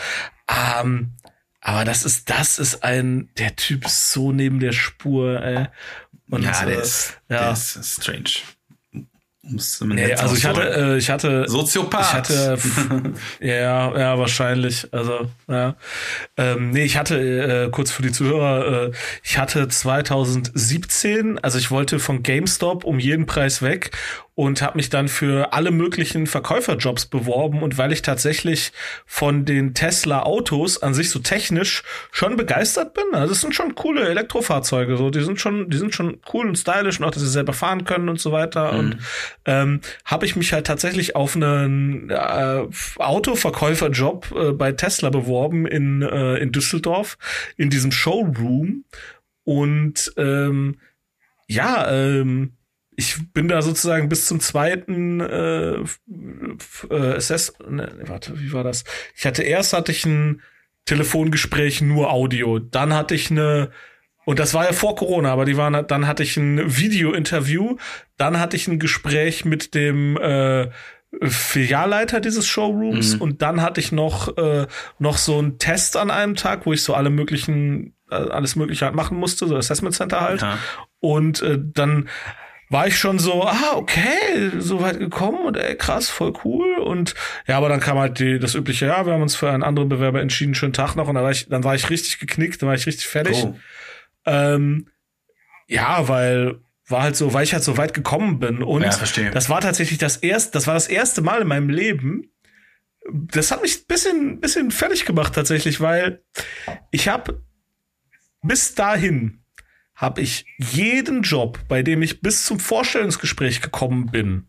Ähm, aber das ist, das ist ein, der Typ ist so neben der Spur, ey. Und, ja, der, äh, ist, ja. der ist strange. Nee, also ich hatte, äh, ich hatte Soziopath. Ich hatte, *laughs* ja, ja, wahrscheinlich. Also ja, ähm, nee, ich hatte äh, kurz für die Zuhörer, äh, ich hatte 2017, also ich wollte von GameStop um jeden Preis weg und habe mich dann für alle möglichen Verkäuferjobs beworben und weil ich tatsächlich von den Tesla Autos an sich so technisch schon begeistert bin, also das sind schon coole Elektrofahrzeuge, so. Die sind schon, die sind schon cool und stylisch und auch, dass sie selber fahren können und so weiter. Mhm. und ähm, habe ich mich halt tatsächlich auf einen äh, Autoverkäuferjob äh, bei Tesla beworben in äh, in Düsseldorf in diesem Showroom. Und ähm, ja ähm, ich bin da sozusagen bis zum zweiten äh, äh, Assess ne, warte, wie war das? Ich hatte erst hatte ich ein Telefongespräch nur Audio, dann hatte ich eine und das war ja vor Corona, aber die waren dann hatte ich ein Video-Interview, dann hatte ich ein Gespräch mit dem äh, Filialleiter dieses Showrooms mhm. und dann hatte ich noch äh, noch so einen Test an einem Tag, wo ich so alle möglichen äh, alles mögliche halt machen musste, so Assessment Center halt. Ja. Und äh, dann war ich schon so, ah, okay, so weit gekommen und ey, krass, voll cool. Und ja, aber dann kam halt die, das übliche, ja, wir haben uns für einen anderen Bewerber entschieden, schönen Tag noch. Und dann war ich, dann war ich richtig geknickt, dann war ich richtig fertig. Oh. Ähm, ja, weil, war halt so, weil ich halt so weit gekommen bin. Und Ja, verstehe. das war tatsächlich das erste, das war das erste Mal in meinem Leben. Das hat mich ein bisschen, bisschen fertig gemacht tatsächlich, weil ich habe bis dahin habe ich jeden Job, bei dem ich bis zum Vorstellungsgespräch gekommen bin.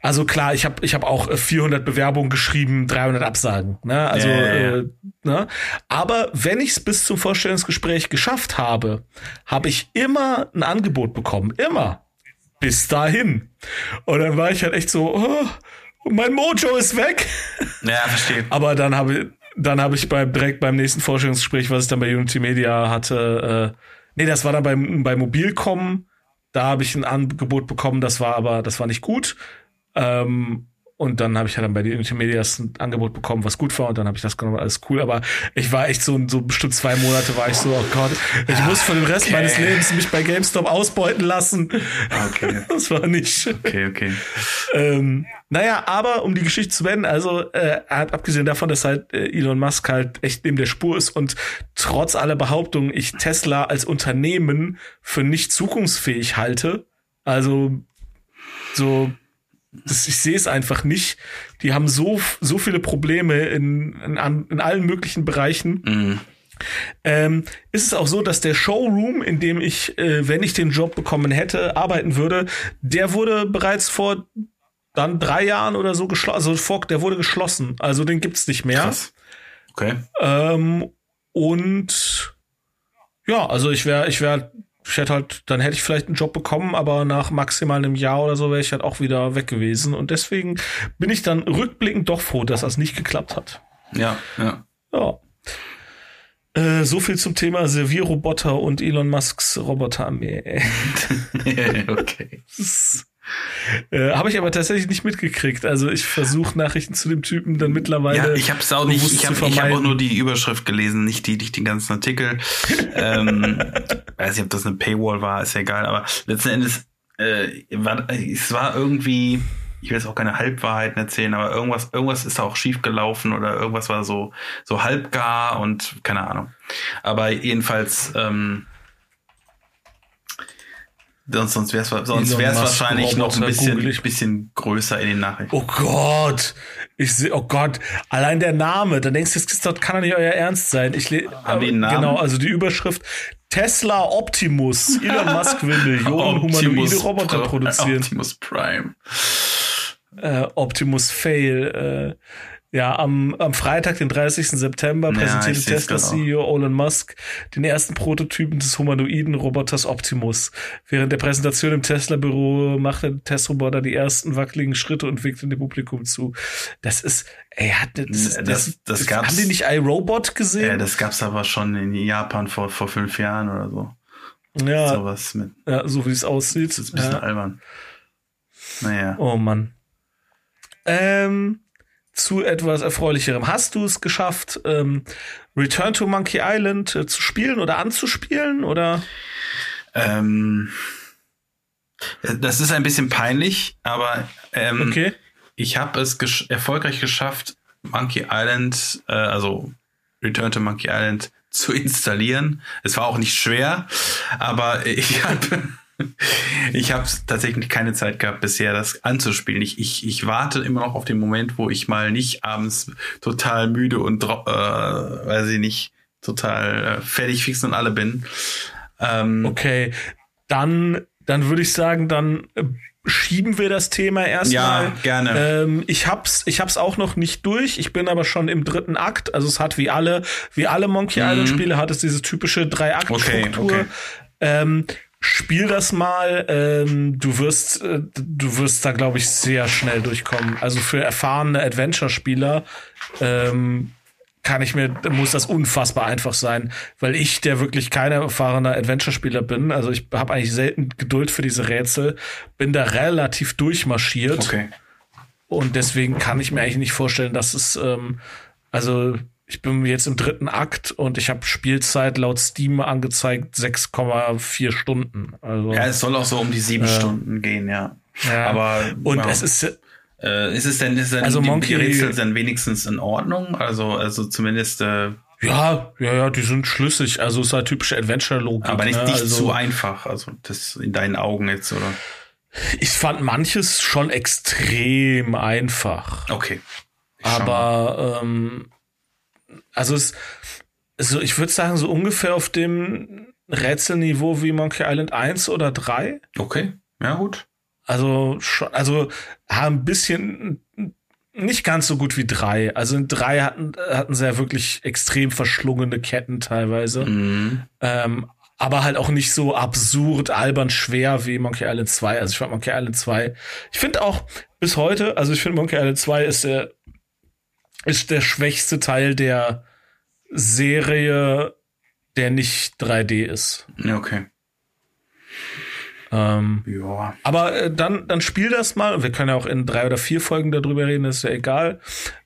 Also klar, ich habe ich hab auch äh, 400 Bewerbungen geschrieben, 300 Absagen. Ne? Also, Ja, ja, ja. Äh, ne? aber wenn ich es bis zum Vorstellungsgespräch geschafft habe, habe ich immer ein Angebot bekommen, immer bis dahin. Und dann war ich halt echt so, oh, mein Mojo ist weg. Ja, verstehe. Aber dann habe ich, dann habe ich beim, direkt beim nächsten Vorstellungsgespräch, was ich dann bei Unity Media hatte, äh, nee, das war dann beim, bei Mobilcom, da habe ich ein Angebot bekommen, das war aber, das war nicht gut. Ähm, und dann habe ich ja dann bei den Unity Medias ein Angebot bekommen, was gut war, und dann habe ich das genommen, alles cool. Aber ich war echt so, so bestimmt zwei Monate war ich so, oh Gott, ich muss für den Rest Okay. meines Lebens mich bei GameStop ausbeuten lassen. Okay. *laughs* Das war nicht schön. Okay, okay. Ähm, naja, aber um die Geschichte zu beenden, also äh, ab- abgesehen davon, dass halt äh, Elon Musk halt echt neben der Spur ist und trotz aller Behauptungen ich Tesla als Unternehmen für nicht zukunftsfähig halte, also so das, ich sehe es einfach nicht. Die haben so so viele Probleme in, in, in allen möglichen Bereichen. Mhm. Ähm, ist es auch so, dass der Showroom, in dem ich, äh, wenn ich den Job bekommen hätte, arbeiten würde, der wurde bereits vor dann drei Jahren oder so geschlossen, also vor, der wurde geschlossen. Also den gibt's nicht mehr. Krass. Okay. Ähm, und ja, also ich wäre, ich wäre, ich hätte halt, dann hätte ich vielleicht einen Job bekommen, aber nach maximal einem Jahr oder so wäre ich halt auch wieder weg gewesen. Und deswegen bin ich dann rückblickend doch froh, dass das nicht geklappt hat. Ja, ja. Ja. Äh, so viel zum Thema Servierroboter und Elon Musks Roboterarmee. *laughs* *laughs* okay. *laughs* Äh, Habe ich aber tatsächlich nicht mitgekriegt. Also ich versuche Nachrichten zu dem Typen dann mittlerweile. Ja, ich habe es auch nicht. Ich habe hab auch nur die Überschrift gelesen, nicht die, nicht den ganzen Artikel. ähm, *laughs* weiß nicht, ob das eine Paywall war, ist ja egal. Aber letzten Endes äh, war es war irgendwie. Ich will jetzt auch keine Halbwahrheiten erzählen, aber irgendwas, irgendwas ist auch schief gelaufen oder irgendwas war so so halbgar und keine Ahnung. Aber jedenfalls. Ähm, Sonst, sonst wäre es sonst wär's wahrscheinlich noch ein bisschen, bisschen größer in den Nachrichten. Oh Gott, ich sehe, oh Gott, allein der Name, da denkst du, das kann doch nicht euer Ernst sein. Ich le- Haben die einen Namen? Genau, also die Überschrift Tesla Optimus. Elon *laughs* Musk will Millionen humanoide Roboter Pro- produzieren. Optimus Prime. äh, Optimus Fail. Äh, ja, am, am Freitag, den 30. September, Ja, präsentierte ich seh's Tesla grad auch. CEO Elon Musk den ersten Prototypen des humanoiden Roboters Optimus. Während der Präsentation im Tesla-Büro machte der Testroboter die ersten wackeligen Schritte und winkte dem Publikum zu. Das ist, ey, hat das, das, Das- das, das gab's- haben die nicht iRobot gesehen? Ja, das gab's aber schon in Japan vor, vor fünf Jahren oder so. ja, Sowas mit. ja, so wie es aussieht. Das ist ein bisschen ja. albern. Naja. Oh Mann. Ähm, zu etwas Erfreulicherem. Hast du es geschafft, ähm, Return to Monkey Island äh, zu spielen oder anzuspielen? Oder? Ähm, das ist ein bisschen peinlich, aber ähm, Okay. ich habe es gesch erfolgreich geschafft, Monkey Island, äh, also Return to Monkey Island zu installieren. Es war auch nicht schwer, aber ich habe *laughs* ich habe tatsächlich keine Zeit gehabt bisher, das anzuspielen. Ich, ich, ich warte immer noch auf den Moment, wo ich mal nicht abends total müde und äh, weiß ich nicht, total äh, fertig, fix und alle bin. Ähm, Okay. Dann, dann würde ich sagen, dann äh, schieben wir das Thema erstmal. Ja, gerne. Ähm, ich hab's, ich hab's auch noch nicht durch. Ich bin aber schon im dritten Akt. Also es hat wie alle, wie alle Monkey Island Spiele hat es diese typische Drei-Akt-Struktur. Mhm. Okay, okay. Ähm, spiel das mal. Ähm, du wirst, äh, du wirst da glaube ich sehr schnell durchkommen. Also für erfahrene Adventure-Spieler ähm, kann ich mir, muss das unfassbar einfach sein, weil ich, der wirklich kein erfahrener Adventure-Spieler bin, also ich habe eigentlich selten Geduld für diese Rätsel, bin da relativ durchmarschiert. okay. Und deswegen kann ich mir eigentlich nicht vorstellen, dass es, ähm, also ich bin jetzt im dritten Akt und ich habe Spielzeit laut Steam angezeigt 6,4 Stunden. Also Ja, es soll auch so um die sieben Stunden gehen, ja. ja. Aber und ja. es ist Äh, ist es denn, ist denn Also die, Monkey- die Rätsel dann wenigstens in Ordnung? Also, also zumindest, äh, Ja, ja, ja, die sind schlüssig. Also ist halt typische Adventure-Logik. Aber nicht, ne? nicht also, zu einfach. Also das in deinen Augen jetzt, oder? Ich fand manches schon extrem einfach. Okay. Ich Aber ähm, also es, also ich würde sagen, so ungefähr auf dem Rätselniveau wie Monkey Island 1 oder 3. Okay, ja gut. Also schon, also ein bisschen nicht ganz so gut wie drei. Also in drei hatten, hatten sie ja wirklich extrem verschlungene Ketten teilweise. Mhm. Ähm, aber halt auch nicht so absurd, albern schwer wie Monkey Island 2. Also ich fand Monkey Island 2. Ich finde auch bis heute, also ich finde Monkey Island 2 ist der, ist der schwächste Teil der Serie, der nicht 3D ist. Okay. Ähm, Ja. aber äh, dann, dann spiel das mal. Wir können ja auch in drei oder vier Folgen darüber reden, ist ja egal.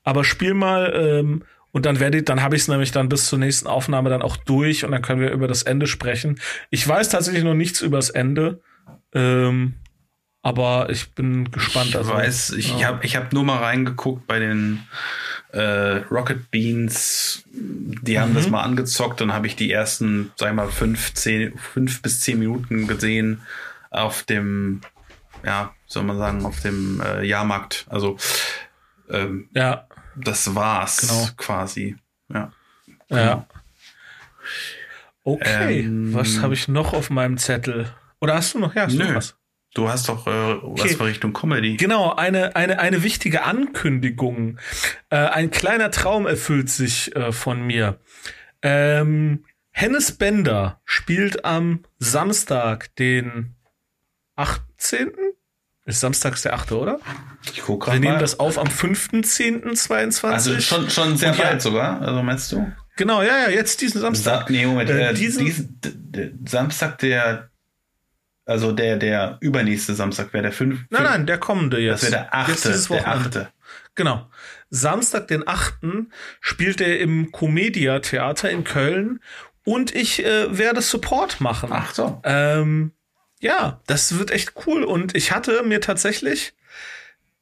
Aber spiel mal ähm, und dann werde ich, dann habe ich es nämlich dann bis zur nächsten Aufnahme dann auch durch und dann können wir über das Ende sprechen. Ich weiß tatsächlich noch nichts über das Ende, ähm, aber ich bin gespannt. Ich also, weiß, ich ja. habe ich hab nur mal reingeguckt bei den äh, Rocket Beans. Die haben Mhm. das mal angezockt und habe ich die ersten, sag ich mal, fünf, zehn, fünf bis zehn Minuten gesehen auf dem, ja, soll man sagen, auf dem äh, Jahrmarkt. Also ähm, ja, das war's Genau. quasi. Ja. ja. Okay, Ähm, was habe ich noch auf meinem Zettel? Oder hast du noch? Ja, hast du Nö. noch was? Du hast doch äh, was für Richtung Comedy. Genau, eine, eine, eine wichtige Ankündigung. Äh, ein kleiner Traum erfüllt sich äh, von mir. Ähm, Hennes Bender spielt am Samstag, den 18. Ist samstags der 8., oder? Ich gucke Wir gerade nehmen mal. das auf am 5.10.22. Also schon, schon sehr Und ja- bald sogar, also meinst du? Genau, ja, ja, jetzt diesen Samstag. Sa nee, Moment, Äh, äh, diesen- diesen, Samstag der, also der, der übernächste Samstag wäre der fünf. Nein, nein, der kommende jetzt. Das wäre der Jetzt achte, dieses der Wochenende. achte. Genau. Samstag, den 8. spielt er im Comedia Theater in Köln und ich äh, werde Support machen. Ach so. Ähm, ja, das wird echt cool. Und ich hatte mir tatsächlich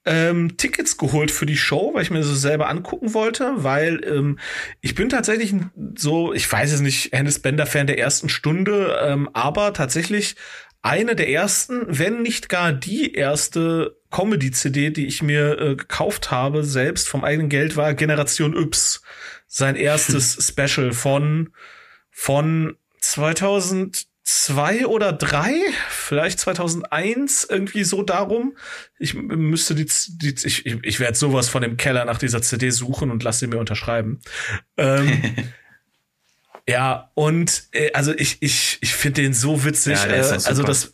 ähm, Tickets geholt für die Show, weil ich mir so selber angucken wollte, weil ähm, ich bin tatsächlich so, ich weiß es nicht, Hennes Bender-Fan der ersten Stunde, ähm, aber tatsächlich eine der ersten, wenn nicht gar die erste Comedy-CD, die ich mir äh, gekauft habe, selbst vom eigenen Geld, war Generation Yps. Sein erstes *laughs* Special von, von 2002 oder drei, vielleicht 2001, irgendwie so darum. Ich müsste die, die ich, ich, ich werde sowas von dem Keller nach dieser CD suchen und lasse sie mir unterschreiben. Ähm, *laughs* ja, und äh, also ich, ich, ich finde den so witzig. Ja, äh, also das,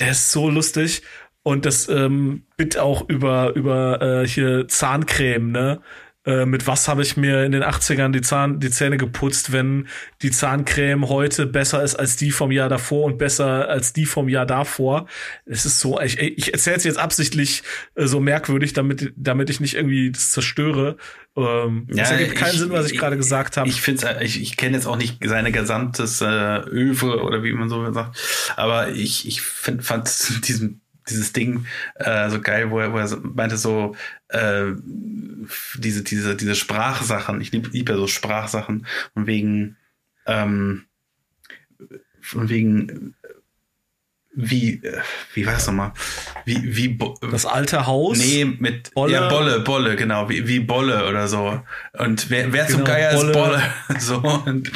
der ist so lustig. Und das ähm, bit auch über, über äh, hier Zahncreme, ne? Äh, mit was habe ich mir in den 80ern die, Zahn, die Zähne geputzt, wenn die Zahncreme heute besser ist als die vom Jahr davor und besser als die vom Jahr davor. Es ist so, ich, ich erzähle es jetzt absichtlich äh, so merkwürdig, damit, damit ich nicht irgendwie das zerstöre. Ähm, Ja, es ergibt keinen ich- Sinn, was ich, ich- gerade gesagt habe. Ich finde ich, ich kenne jetzt auch nicht seine gesamtes äh, Öwe oder wie man so sagt, aber ich, ich find, fand diesen, dieses Ding äh, so geil, wo er, wo er meinte so äh, diese, diese, diese Sprachsachen, ich liebe lieb ja so Sprachsachen und wegen ähm, von wegen wie, äh, wie war das nochmal? Wie, wie, Bo- das alte Haus. Nee, mit Bolle. Ja, Bolle, Bolle, genau, wie, wie Bolle oder so. Und wer, wer zum Genau, Geier ist Bolle. Bolle? *laughs* So und,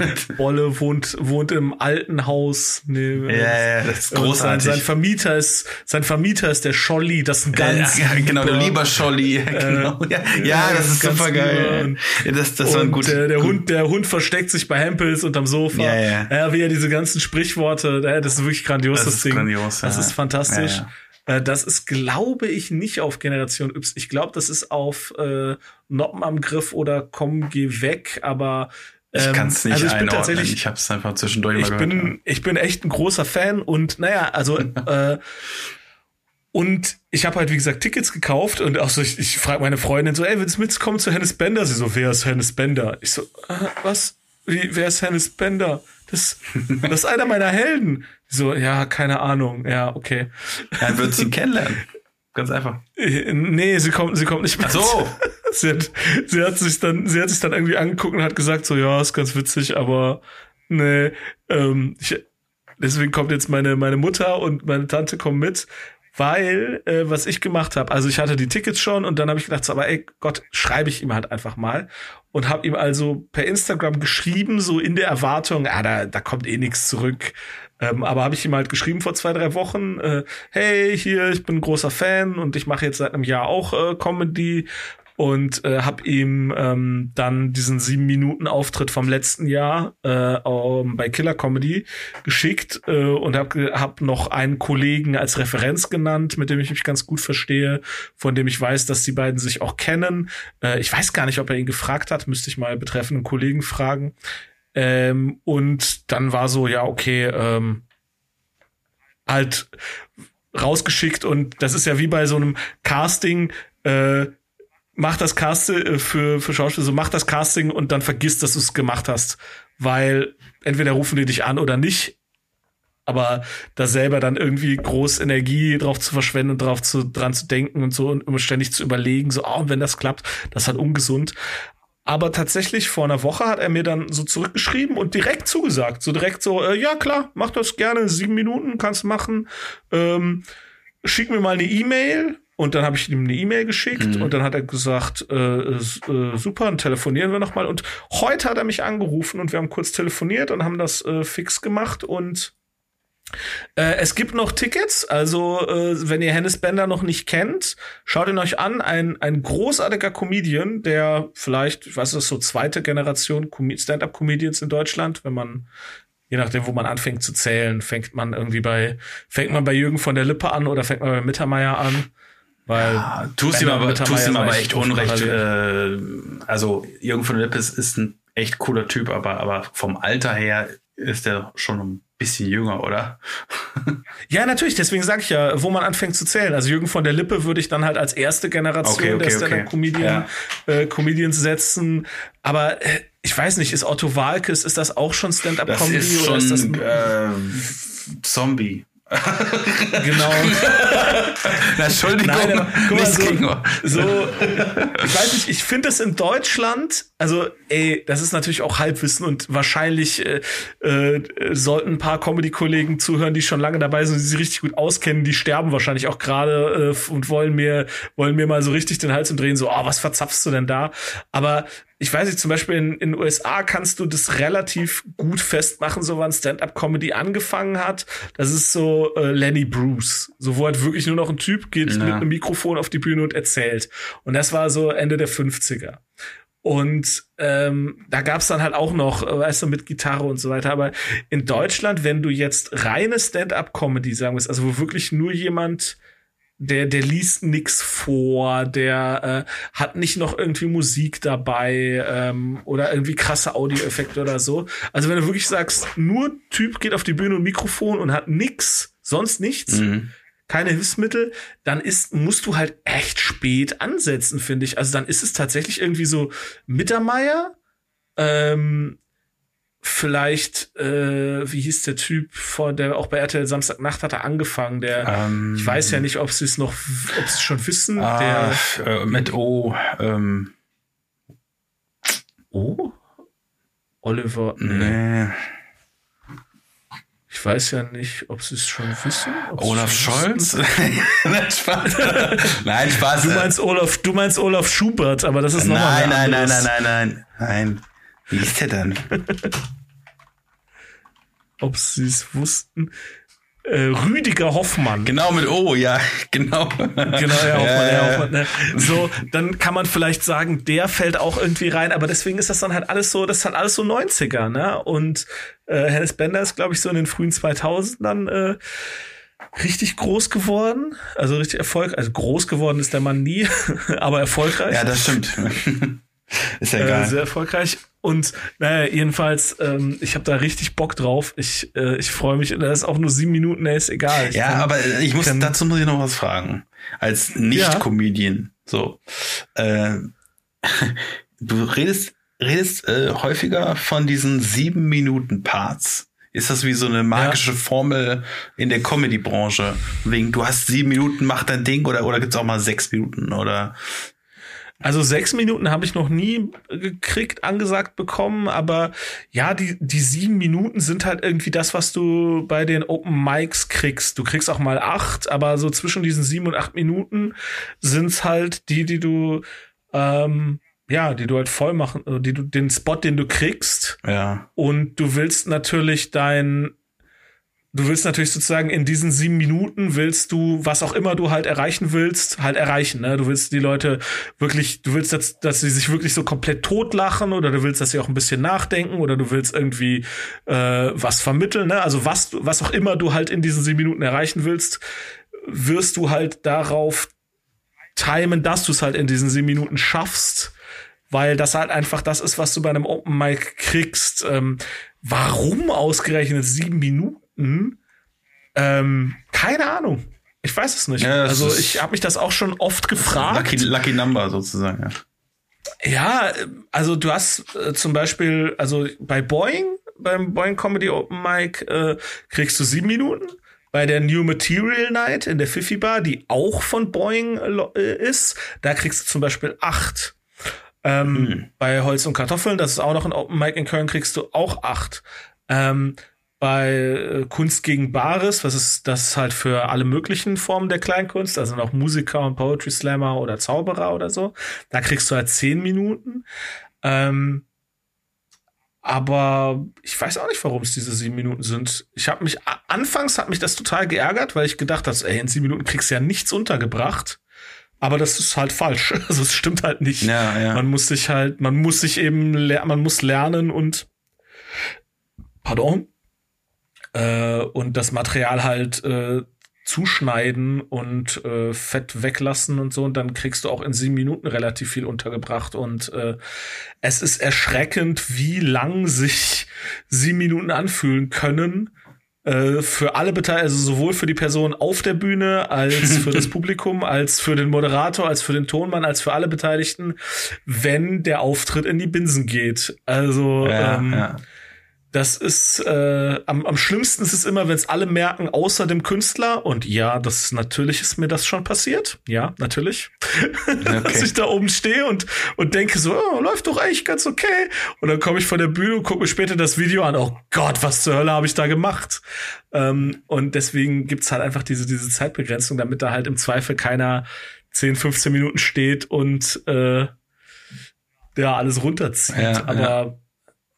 und Bolle wohnt, wohnt im alten Haus. Nee, ja, ja, das ist Und Sein, großartig. sein Vermieter ist, sein Vermieter ist der Scholli, das ist ein ganz ja, genau, der lieber- Scholli. Genau. Ja, ja, das ist ganz super geil. Ja, das, das war ein und gut. der, der gut- Hund, der Hund versteckt sich bei Hempels unterm Sofa. Ja, ja. ja wie er diese ganzen Sprichworte, ja, das ist wirklich grandios, Das das, ist Ding. grandios, das ja. ist fantastisch. Ja, Äh, Das ist, glaube ich, nicht auf Generation Y. Ich glaube, das ist auf äh, Noppen am Griff oder Komm, geh weg, aber Ich ähm, kann es nicht also ich bin einordnen. tatsächlich Ich habe es einfach zwischendurch ich mal gehört. bin, ich bin echt ein großer Fan und naja, also *laughs* äh, und ich habe halt, wie gesagt, Tickets gekauft und auch so, ich, ich frage meine Freundin so, ey, willst du mitkommen zu Hennes Bender? Sie so, wer ist Hennes Bender? Ich so, äh, was? Wie, wer ist Hennes Bender? Das, das ist einer meiner Helden. So, ja, keine Ahnung. Ja, okay. Dann wird sie kennenlernen. Ganz einfach. Nee, sie kommt, sie kommt nicht mit. Ach so. *laughs* sie, hat, sie hat sich dann, sie hat sich dann irgendwie angeguckt und hat gesagt, so, ja, ist ganz witzig, aber nee, ähm, ich, deswegen kommt jetzt meine, meine Mutter und meine Tante kommen mit, weil, äh, was ich gemacht habe, also ich hatte die Tickets schon und dann habe ich gedacht, so, aber ey Gott, schreibe ich ihm halt einfach mal und habe ihm also per Instagram geschrieben, so in der Erwartung, ah, da, da kommt eh nichts zurück. Ähm, aber habe ich ihm halt geschrieben vor zwei, drei Wochen, äh, hey, hier, ich bin großer Fan und ich mache jetzt seit einem Jahr auch äh, Comedy und äh, habe ihm ähm, dann diesen sieben Minuten Auftritt vom letzten Jahr äh, um, bei Killer Comedy geschickt äh, und habe hab noch einen Kollegen als Referenz genannt, mit dem ich mich ganz gut verstehe, von dem ich weiß, dass die beiden sich auch kennen. Äh, ich weiß gar nicht, ob er ihn gefragt hat, müsste ich mal betreffenden Kollegen fragen. Ähm, und dann war so, ja, okay, ähm, halt rausgeschickt und das ist ja wie bei so einem Casting, äh, mach das Casting äh, für, für Schauspieler, so mach das Casting und dann vergiss, dass du es gemacht hast. Weil entweder rufen die dich an oder nicht. Aber da selber dann irgendwie groß Energie drauf zu verschwenden und drauf zu, dran zu denken und so und immer ständig zu überlegen, so, oh, wenn das klappt, das ist halt ungesund. Aber tatsächlich vor einer Woche hat er mir dann so zurückgeschrieben und direkt zugesagt. So direkt so, äh, ja klar, mach das gerne, sieben Minuten kannst machen. Ähm, schick mir mal eine E-Mail. Und dann habe ich ihm eine E-Mail geschickt Mhm. und dann hat er gesagt, äh, äh, super, dann telefonieren wir nochmal. Und heute hat er mich angerufen und wir haben kurz telefoniert und haben das äh, fix gemacht und äh, es gibt noch Tickets, also äh, wenn ihr Hennes Bender noch nicht kennt, schaut ihn euch an. Ein, ein großartiger Comedian, der vielleicht, ich weiß nicht, so zweite Generation Com- Stand-up-Comedians in Deutschland, wenn man je nachdem, wo man anfängt zu zählen, fängt man irgendwie bei, fängt man bei Jürgen von der Lippe an oder fängt man bei Mittermeier an? Weil Ah, tust ihm aber, tust ihm aber echt echt Unrecht. Äh, also Jürgen von der Lippe ist, ein echt cooler Typ, aber, aber vom Alter her ist er schon ein bisschen jünger, oder? *laughs* Ja, natürlich, deswegen sage ich ja, wo man anfängt zu zählen. Also Jürgen von der Lippe würde ich dann halt als erste Generation Okay, okay, der okay. Stand-Up-Comedian äh, Comedians setzen. Aber äh, ich weiß nicht, ist Otto Walkes, ist das auch schon Das Stand-Up-Comedy ist oder ist das schon äh, Zombie. Genau? *laughs* Na, Entschuldigung, Nein, aber guck mal, so, so, ich weiß nicht, ich finde das in Deutschland, also ey, das ist natürlich auch Halbwissen und wahrscheinlich äh, äh, sollten ein paar Comedy-Kollegen zuhören, die schon lange dabei sind, die sich richtig gut auskennen, die sterben wahrscheinlich auch gerade äh, und wollen mir, wollen mir mal so richtig den Hals umdrehen, so, oh, was verzapfst du denn da? Aber ich weiß nicht, zum Beispiel in in den USA kannst du das relativ gut festmachen, so wann Stand-up-Comedy angefangen hat. Das ist so äh, Lenny Bruce, so wo halt wirklich nur noch ein Typ geht Ja. mit einem Mikrofon auf die Bühne und erzählt. Und das war so Ende der 50er. Und ähm, da gab's dann halt auch noch, äh, weißt du, mit Gitarre und so weiter. Aber in Deutschland, wenn du jetzt reine Stand-up-Comedy sagen willst, also wo wirklich nur jemand der, der liest nix vor, der äh, hat nicht noch irgendwie Musik dabei ähm, oder irgendwie krasse Audioeffekte oder so. Also wenn du wirklich sagst, nur Typ geht auf die Bühne und Mikrofon und hat nix, sonst nichts, Mhm. Keine Hilfsmittel, dann ist, musst du halt echt spät ansetzen, finde ich. Also dann ist es tatsächlich irgendwie so Mittermeier, ähm, vielleicht, äh, wie hieß der Typ, vor der auch bei RTL Samstagnacht hat er angefangen, der, Ähm, ich weiß ja nicht, ob sie es noch, ob sie es schon wissen, Ah, der, äh, mit O. Ähm, oh, Oliver, nee. nee. Ich weiß ja nicht, ob sie es schon wissen. Olaf schon. Scholz? *laughs* Nein, Spaß. Nein, Spaß. Du meinst Olaf, du meinst Olaf Schubert, aber das ist nochmal nein, nein, nein, nein, nein, nein, nein. Wie ist der denn? *laughs* ob sie es wussten. Äh, Rüdiger Hoffmann. Genau mit O, ja, genau. Genau, ja, Hoffmann, ja, Hoffmann, ne? So, dann kann man vielleicht sagen, der fällt auch irgendwie rein, aber deswegen ist das dann halt alles so, das ist halt alles so 90er, ne? Und äh, Hennes Bender ist, glaube ich, so in den frühen 2000ern äh, richtig groß geworden, also richtig Erfolg, also groß geworden ist der Mann nie, *laughs* aber erfolgreich. Ja, das stimmt. *laughs* Ist ja Äh, egal. sehr erfolgreich. Und naja, jedenfalls, ähm, ich habe da richtig Bock drauf. Ich, äh, ich freue mich. Das ist auch nur sieben Minuten, ey, ist egal. Ich ja, kann- aber ich muss kann- dazu muss ich noch was fragen. Als Nicht-Comedian. So. Äh, *laughs* du redest, redest äh, häufiger von diesen sieben Minuten Parts ist das wie so eine magische ja. Formel in der Comedy-Branche. Wegen, du hast sieben Minuten, mach dein Ding oder, oder gibt's auch mal sechs Minuten oder also sechs Minuten habe ich noch nie gekriegt, angesagt bekommen, aber ja, die, die sieben Minuten sind halt irgendwie das, was du bei den Open Mics kriegst. Du kriegst auch mal acht, aber so zwischen diesen sieben und acht Minuten sind's halt die, die du ähm, ja, die du halt voll machen, die du den Spot, den du kriegst. Ja. Und du willst natürlich dein du willst natürlich sozusagen in diesen sieben Minuten willst du, was auch immer du halt erreichen willst, halt erreichen. Ne? Du willst die Leute wirklich, du willst, dass, dass sie sich wirklich so komplett totlachen oder du willst, dass sie auch ein bisschen nachdenken oder du willst irgendwie äh, was vermitteln. Ne? Also was, was auch immer du halt in diesen sieben Minuten erreichen willst, wirst du halt darauf timen, dass du es halt in diesen sieben Minuten schaffst, weil das halt einfach das ist, was du bei einem Open Mic kriegst. Ähm, warum ausgerechnet sieben Minuten? Mhm. Ähm, keine Ahnung. Ich weiß es nicht. Ja, also ich habe mich das auch schon oft gefragt. Lucky, lucky Number sozusagen. Ja. Ja, also du hast äh, zum Beispiel, also bei Boeing, beim Boeing Comedy Open Mic äh, kriegst du sieben Minuten. Bei der New Material Night in der Fifi Bar, die auch von Boeing äh, ist, da kriegst du zum Beispiel acht. Ähm, hm. Bei Holz und Kartoffeln, das ist auch noch ein Open Mic in Köln, kriegst du auch acht. Ähm, bei äh, Kunst gegen Bares, was ist das halt für alle möglichen Formen der Kleinkunst, also noch Musiker und Poetry Slammer oder Zauberer oder so. Da kriegst du halt zehn Minuten. Ähm, aber ich weiß auch nicht, warum es diese sieben Minuten sind. Ich habe mich anfangs hat mich das total geärgert, weil ich gedacht habe, ey, in sieben Minuten kriegst du ja nichts untergebracht. Aber das ist halt falsch. *laughs* Also es stimmt halt nicht. Ja, ja. Man muss sich halt, man muss sich eben, man muss lernen und pardon, äh, und das Material halt äh, zuschneiden und äh, Fett weglassen und so. Und dann kriegst du auch in sieben Minuten relativ viel untergebracht. Und äh, es ist erschreckend, wie lang sich sieben Minuten anfühlen können äh, für alle Beteiligten, also sowohl für die Person auf der Bühne als für das *laughs* Publikum, als für den Moderator, als für den Tonmann, als für alle Beteiligten, wenn der Auftritt in die Binsen geht. Also ja, ähm, ja das ist äh, am, am schlimmsten ist es immer, wenn es alle merken, außer dem Künstler. Und ja, das natürlich ist mir das schon passiert. Ja, natürlich. *laughs* Okay. Dass ich da oben stehe und, und denke so, oh, läuft doch eigentlich ganz okay. Und dann komme ich von der Bühne und gucke mir später das Video an. Oh Gott, was zur Hölle habe ich da gemacht? Ähm, und deswegen gibt's halt einfach diese, diese Zeitbegrenzung, damit da halt im Zweifel keiner 10, 15 Minuten steht und äh, ja, alles runterzieht. Ja, Aber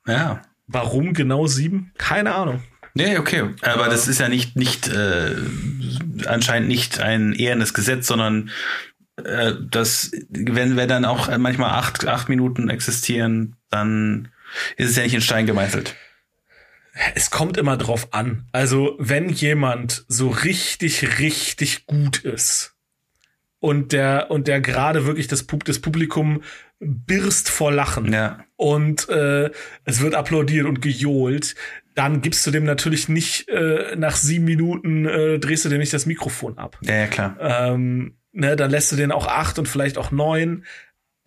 ja. ja. Warum genau sieben? Keine Ahnung. Nee, okay. Aber das ist ja nicht, nicht äh, anscheinend nicht ein ehrendes Gesetz, sondern äh, das, wenn wir dann auch manchmal acht, acht Minuten existieren, dann ist es ja nicht in Stein gemeißelt. Es kommt immer drauf an. Also, wenn jemand so richtig, richtig gut ist und der, und der gerade wirklich das, Pub das Publikum birst vor Lachen ja. und äh, es wird applaudiert und gejohlt, dann gibst du dem natürlich nicht äh, nach sieben Minuten äh, drehst du dir nicht das Mikrofon ab. Ja, ja klar. Ähm, ne, dann lässt du den auch acht und vielleicht auch neun.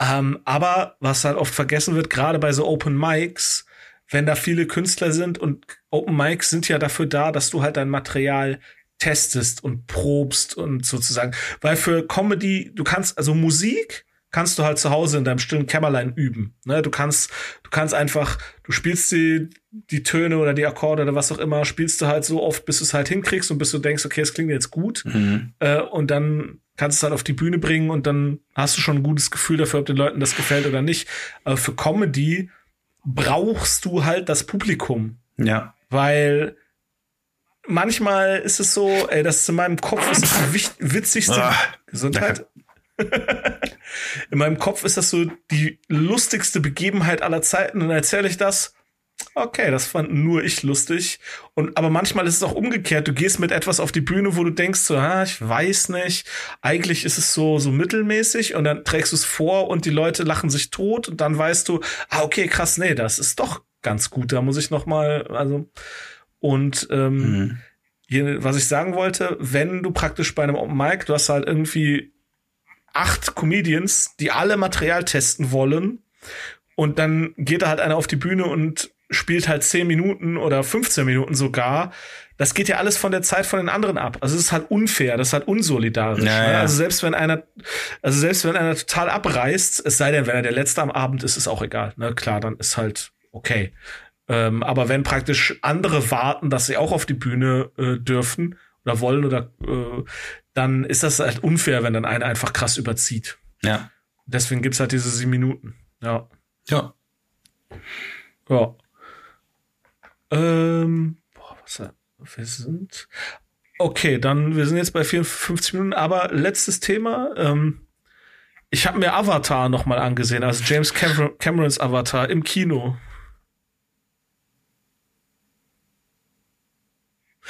Ähm, aber was halt oft vergessen wird, gerade bei so Open Mics, wenn da viele Künstler sind und Open Mics sind ja dafür da, dass du halt dein Material testest und probst und sozusagen, weil für Comedy, du kannst also Musik kannst du halt zu Hause in deinem stillen Kämmerlein üben. Ne? Du kannst, du kannst einfach, du spielst die, die Töne oder die Akkorde oder was auch immer, spielst du halt so oft, bis du es halt hinkriegst und bis du denkst, okay, es klingt jetzt gut. Mhm. Äh, und dann kannst du es halt auf die Bühne bringen und dann hast du schon ein gutes Gefühl dafür, ob den Leuten das gefällt oder nicht. Aber für Comedy brauchst du halt das Publikum. Ja. Weil manchmal ist es so, ey, das ist in meinem Kopf ist das witzigste ah, Gesundheit. *laughs* In meinem Kopf ist das so die lustigste Begebenheit aller Zeiten und dann erzähle ich das. Okay, das fand nur ich lustig. Und aber manchmal ist es auch umgekehrt. Du gehst mit etwas auf die Bühne, wo du denkst so, ah, ich weiß nicht. Eigentlich ist es so so mittelmäßig und dann trägst du es vor und die Leute lachen sich tot und dann weißt du, ah okay, krass, nee, das ist doch ganz gut. Da muss ich noch mal, also und ähm, mhm. hier, was ich sagen wollte, wenn du praktisch bei einem Open Mic, du hast halt irgendwie acht Comedians, die alle Material testen wollen. Und dann geht da halt einer auf die Bühne und spielt halt 10 Minuten oder 15 Minuten sogar. Das geht ja alles von der Zeit von den anderen ab. Also es ist halt unfair, das ist halt unsolidarisch. Ja, ne? Also selbst wenn einer, also selbst wenn einer total abreißt, es sei denn, wenn er der Letzte am Abend ist, ist auch egal. Ne? Klar, dann ist halt okay. Ähm, aber wenn praktisch andere warten, dass sie auch auf die Bühne äh, dürfen oder wollen oder äh, dann ist das halt unfair, wenn dann einer einfach krass überzieht. Ja. Deswegen gibt's halt diese sieben Minuten. Ja. Ja. Ja. Ähm, boah, was wir sind. Okay, dann wir sind jetzt bei 54 Minuten, aber letztes Thema. Ähm, ich habe mir Avatar noch mal angesehen, also James Cameron, Camerons Avatar im Kino.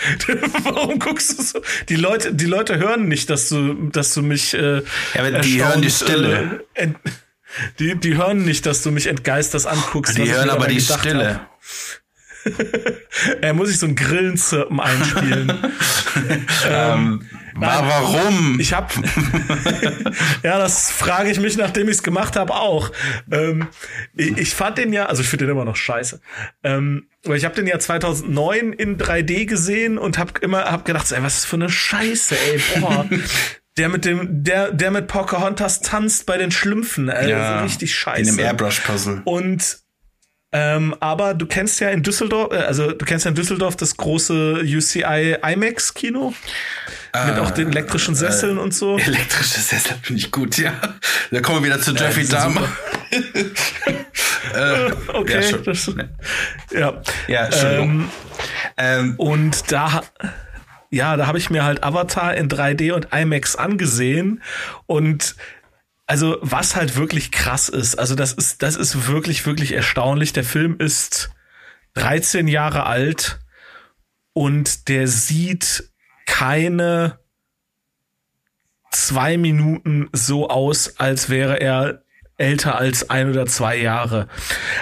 *laughs* Warum guckst du so? Die Leute, die Leute hören nicht, dass du, dass du mich. Äh, Ja, aber die hören die erstaunt, Stille. Äh, ent, die, die hören nicht, dass du mich entgeistert anguckst. Die ich hören aber die Stille. *laughs* Er muss sich so ein Grillenzirpen einspielen. *laughs* Ähm, war, warum? Ich hab, *laughs* ja, das frage ich mich, nachdem ich es gemacht habe, auch. Ähm, ich, ich fand den ja, also ich finde den immer noch scheiße. Ähm, aber ich habe den ja 2009 in 3D gesehen und habe immer hab gedacht, ey, was ist für eine Scheiße, ey, boah. *laughs* Der mit dem, der, der mit Pocahontas tanzt bei den Schlümpfen, ey, ja, richtig in scheiße. dem Airbrush-Puzzle. Und ähm, aber du kennst ja in Düsseldorf, äh, also du kennst ja in Düsseldorf das große UCI IMAX Kino mit auch den elektrischen Sesseln und so. Elektrische Sessel finde ich gut, ja. Da kommen wir wieder zu Jeffrey die sind Dahmer. *laughs* *laughs* äh, Okay, ja, schon. das, ja. ja, Entschuldigung. Ähm, Und da, ja, da habe ich mir halt Avatar in 3D und IMAX angesehen und also was halt wirklich krass ist, also das ist, das ist wirklich, wirklich erstaunlich. Der Film ist 13 Jahre alt und der sieht keine zwei Minuten so aus, als wäre er älter als ein oder zwei Jahre.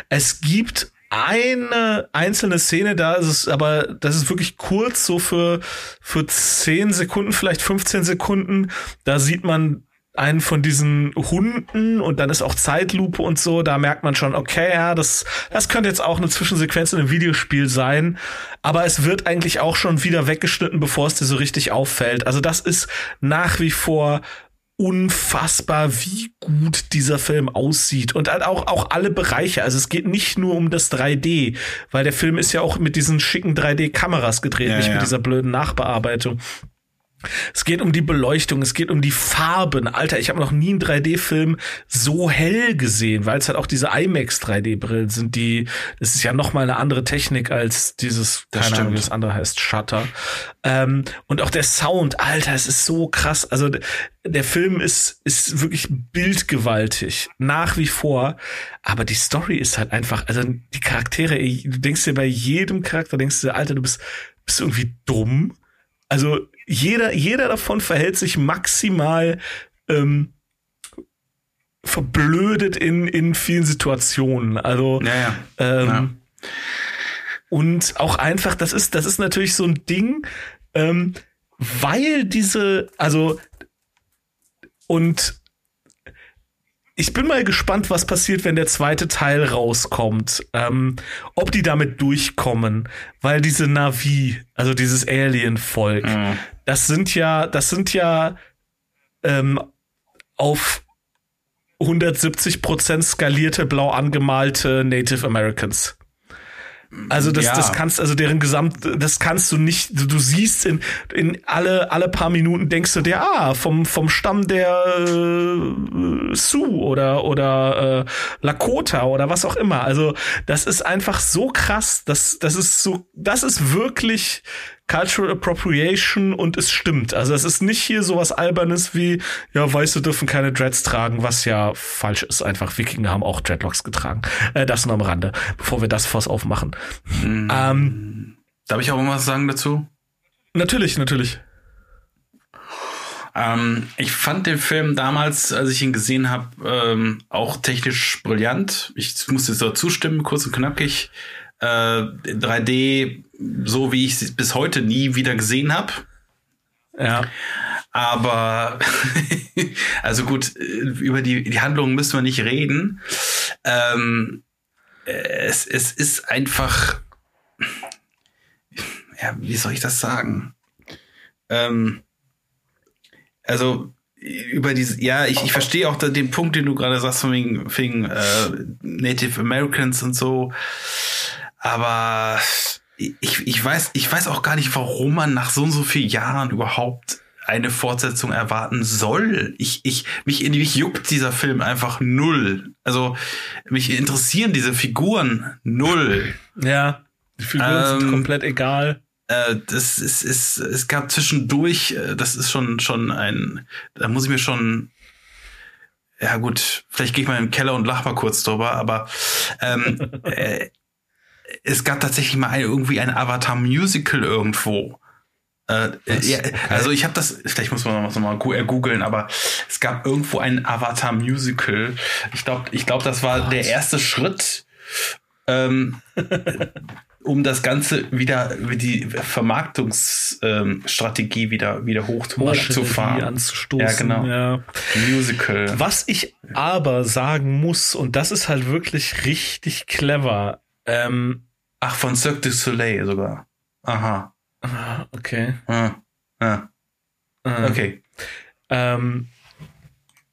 Es gibt eine einzelne Szene, da ist es, aber das ist wirklich kurz, so für, für 10 Sekunden, vielleicht 15 Sekunden. Da sieht man einen von diesen Hunden und dann ist auch Zeitlupe und so, da merkt man schon, okay, ja, das, das könnte jetzt auch eine Zwischensequenz in einem Videospiel sein, aber es wird eigentlich auch schon wieder weggeschnitten, bevor es dir so richtig auffällt. Also das ist nach wie vor unfassbar, wie gut dieser Film aussieht und halt auch auch alle Bereiche. Also es geht nicht nur um das 3D, weil der Film ist ja auch mit diesen schicken 3D-Kameras gedreht, Ja, nicht ja. mit dieser blöden Nachbearbeitung. Es geht um die Beleuchtung, es geht um die Farben. Alter, ich habe noch nie einen 3D-Film so hell gesehen, weil es halt auch diese IMAX 3D-Brillen sind, die, das ist ja noch mal eine andere Technik als dieses, Das keine Ahnung, wie das andere heißt, Shutter. Ähm, und auch der Sound, Alter, es ist so krass. Also der Film ist, ist wirklich bildgewaltig, nach wie vor. Aber die Story ist halt einfach, also die Charaktere, du denkst dir bei jedem Charakter, denkst du dir, Alter, du bist, bist irgendwie dumm. Also jeder, jeder davon verhält sich maximal ähm, verblödet in, in vielen Situationen. Also ja, ja. ähm, Ja. und auch einfach, das ist, das ist natürlich so ein Ding, ähm, weil diese, also und ich bin mal gespannt, was passiert, wenn der zweite Teil rauskommt. Ähm, ob die damit durchkommen, weil diese Navi, also dieses Alien-Volk, Mhm. Das sind ja, das sind ja ähm, auf 170 Prozent skalierte, blau angemalte Native Americans. Also das, Ja. das kannst, also deren Gesamt, das kannst du nicht, du, du siehst in, in alle, alle paar Minuten denkst du dir, ah, vom, vom Stamm der äh, Sioux oder, oder äh, Lakota oder was auch immer. Also das ist einfach so krass, das, das ist so, das ist wirklich Cultural Appropriation und es stimmt. Also es ist nicht hier sowas Albernes wie, ja, Weiße dürfen keine Dreads tragen, was ja falsch ist. Einfach Wikinger haben auch Dreadlocks getragen. Äh, das nur am Rande, bevor wir das Fass aufmachen. Ähm, Darf ich auch mal was sagen dazu? natürlich, natürlich. Ähm, ich fand den Film damals, als ich ihn gesehen habe, ähm, auch technisch brillant. Ich muss jetzt dazu stimmen, kurz und knackig. Äh, 3D, so wie ich es bis heute nie wieder gesehen habe. Ja. Aber *laughs* also gut, äh, über die, die Handlung müssen wir nicht reden. Ähm, es, es ist einfach, ja, wie soll ich das sagen? Ähm, also über diese, ja, ich, ich verstehe auch den Punkt, den du gerade sagst, von wegen, wegen äh, Native Americans und so. Aber ich, ich weiß, ich weiß auch gar nicht, warum man nach so und so vielen Jahren überhaupt eine Fortsetzung erwarten soll. Ich, ich, mich, mich juckt dieser Film einfach null. Also, mich interessieren diese Figuren null. Ja, die Figuren ähm, sind komplett egal. Äh, das ist, ist, es gab zwischendurch, äh, das ist schon, schon ein, da muss ich mir schon, ja gut, vielleicht gehe ich mal in den Keller und lach mal kurz drüber, aber ähm, *laughs* äh, es gab tatsächlich mal ein, irgendwie ein Avatar-Musical irgendwo. Äh, ja, also ich habe das, vielleicht muss man noch mal googeln, aber es gab irgendwo ein Avatar-Musical. Ich glaube, ich glaube, das war Was? der erste Schritt, ähm, *laughs* um das Ganze wieder, die Vermarktungsstrategie ähm, wieder, wieder hoch, hochzufahren. Anzustoßen, ja, genau. Ja. Musical. Was ich aber sagen muss, und das ist halt wirklich richtig clever, ähm, Ach, von Cirque du Soleil sogar. Aha. Ah, okay. Ah, ah. Ah. Okay. Ähm,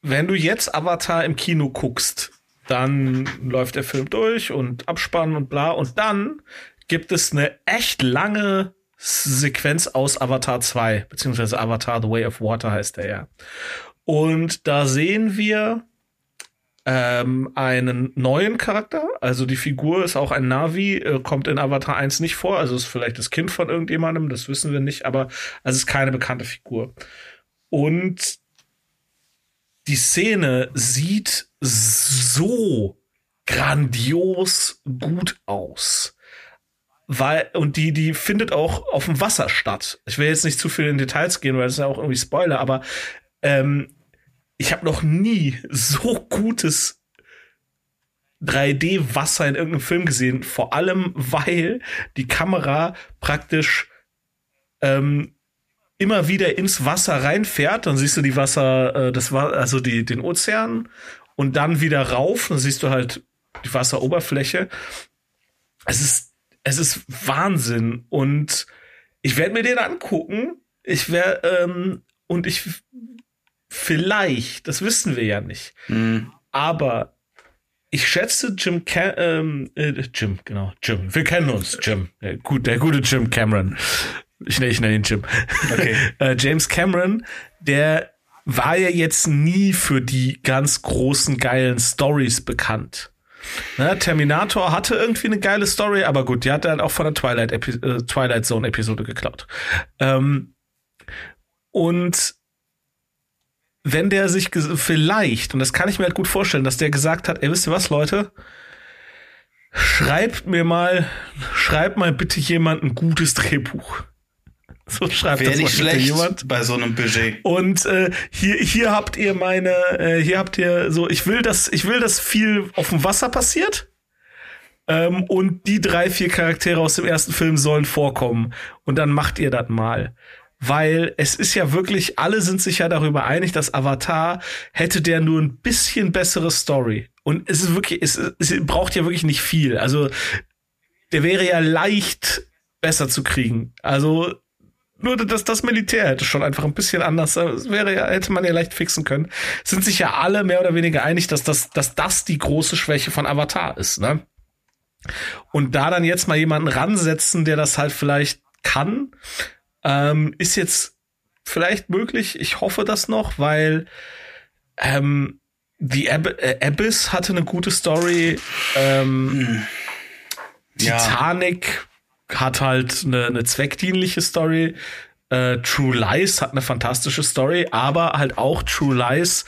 wenn du jetzt Avatar im Kino guckst, dann läuft der Film durch und Abspann und bla. Und dann gibt es eine echt lange Sequenz aus Avatar 2, beziehungsweise Avatar The Way of Water heißt der ja. Und da sehen wir ähm, einen neuen Charakter. Also die Figur ist auch ein Navi, äh, kommt in Avatar 1 nicht vor. Also ist vielleicht das Kind von irgendjemandem, das wissen wir nicht, aber es ist keine bekannte Figur. Und die Szene sieht so grandios gut aus. Weil, und die, die findet auch auf dem Wasser statt. Ich will jetzt nicht zu viel in Details gehen, weil das ist ja auch irgendwie Spoiler, aber ähm, ich habe noch nie so gutes 3D-Wasser in irgendeinem Film gesehen. Vor allem, weil die Kamera praktisch ähm, immer wieder ins Wasser reinfährt. Dann siehst du die Wasser, äh, das war also die, den Ozean und dann wieder rauf. Dann siehst du halt die Wasseroberfläche. Es ist, es ist Wahnsinn. Und ich werde mir den angucken. Ich werde, ähm, und ich Vielleicht, das wissen wir ja nicht. Mhm. Aber ich schätze Jim, Cam ähm, äh, Jim, genau, Jim. Wir kennen uns, Jim. Der, gut, der gute Jim Cameron. Ich nenne ich nenn ihn Jim. Okay. *laughs* äh, James Cameron, der war ja jetzt nie für die ganz großen geilen Stories bekannt. Ne, Terminator hatte irgendwie eine geile Story, aber gut, die hat dann auch von der Twilight, Epi äh, Twilight Zone Episode geklaut. Ähm, und wenn der sich vielleicht, und das kann ich mir halt gut vorstellen, dass der gesagt hat, ey, wisst ihr was, Leute? Schreibt mir mal, schreibt mal bitte jemand ein gutes Drehbuch. *laughs* So schreibt Wäre das nicht schlecht jemand. bei so einem Budget. Und äh, hier, hier habt ihr meine, äh, hier habt ihr so, ich will, dass, ich will, dass viel auf dem Wasser passiert. Ähm, und die drei, vier Charaktere aus dem ersten Film sollen vorkommen. Und dann macht ihr das mal weil es ist ja wirklich, alle sind sich ja darüber einig, dass Avatar hätte der nur ein bisschen bessere Story. Und es ist wirklich, es, es braucht ja wirklich nicht viel. Also der wäre ja leicht besser zu kriegen. Also nur das, das Militär hätte schon einfach ein bisschen anders, das wäre ja, hätte man ja leicht fixen können. Sind sich ja alle mehr oder weniger einig, dass das, dass das die große Schwäche von Avatar ist, ne? Und da dann jetzt mal jemanden ransetzen, der das halt vielleicht kann, ähm, ist jetzt vielleicht möglich. Ich hoffe das noch, weil ähm, die Ab äh, Abyss hatte eine gute Story. Ähm, hm. ja. Titanic hat halt eine, eine zweckdienliche Story. Äh, True Lies hat eine fantastische Story, aber halt auch True Lies.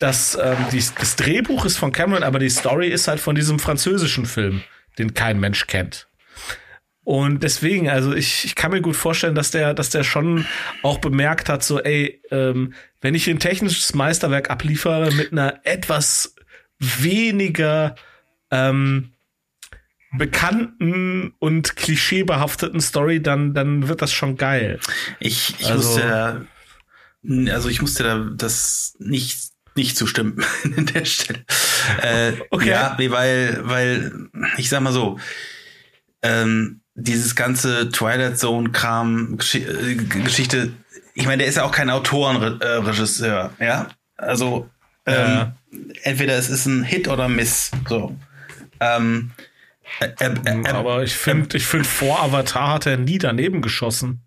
Das, ähm, die, das Drehbuch ist von Cameron, aber die Story ist halt von diesem französischen Film, den kein Mensch kennt. Und deswegen, also ich, ich kann mir gut vorstellen, dass der, dass der schon auch bemerkt hat, so, ey, ähm, wenn ich ein technisches Meisterwerk abliefere mit einer etwas weniger ähm, bekannten und klischeebehafteten Story, dann, dann wird das schon geil. Ich, ich also, musste da, also ich musste da das nicht nicht zustimmen *laughs* an der Stelle. Äh, okay. Ja, nee, weil, weil, ich sag mal so, ähm, dieses ganze Twilight Zone-Kram, äh, Geschichte, ich meine, der ist ja auch kein Autorenregisseur, ja? Also, ähm, ja. entweder es ist ein Hit oder Miss, so. Ähm, äh, äh, aber ich finde, ich finde, vor Avatar hat er nie daneben geschossen.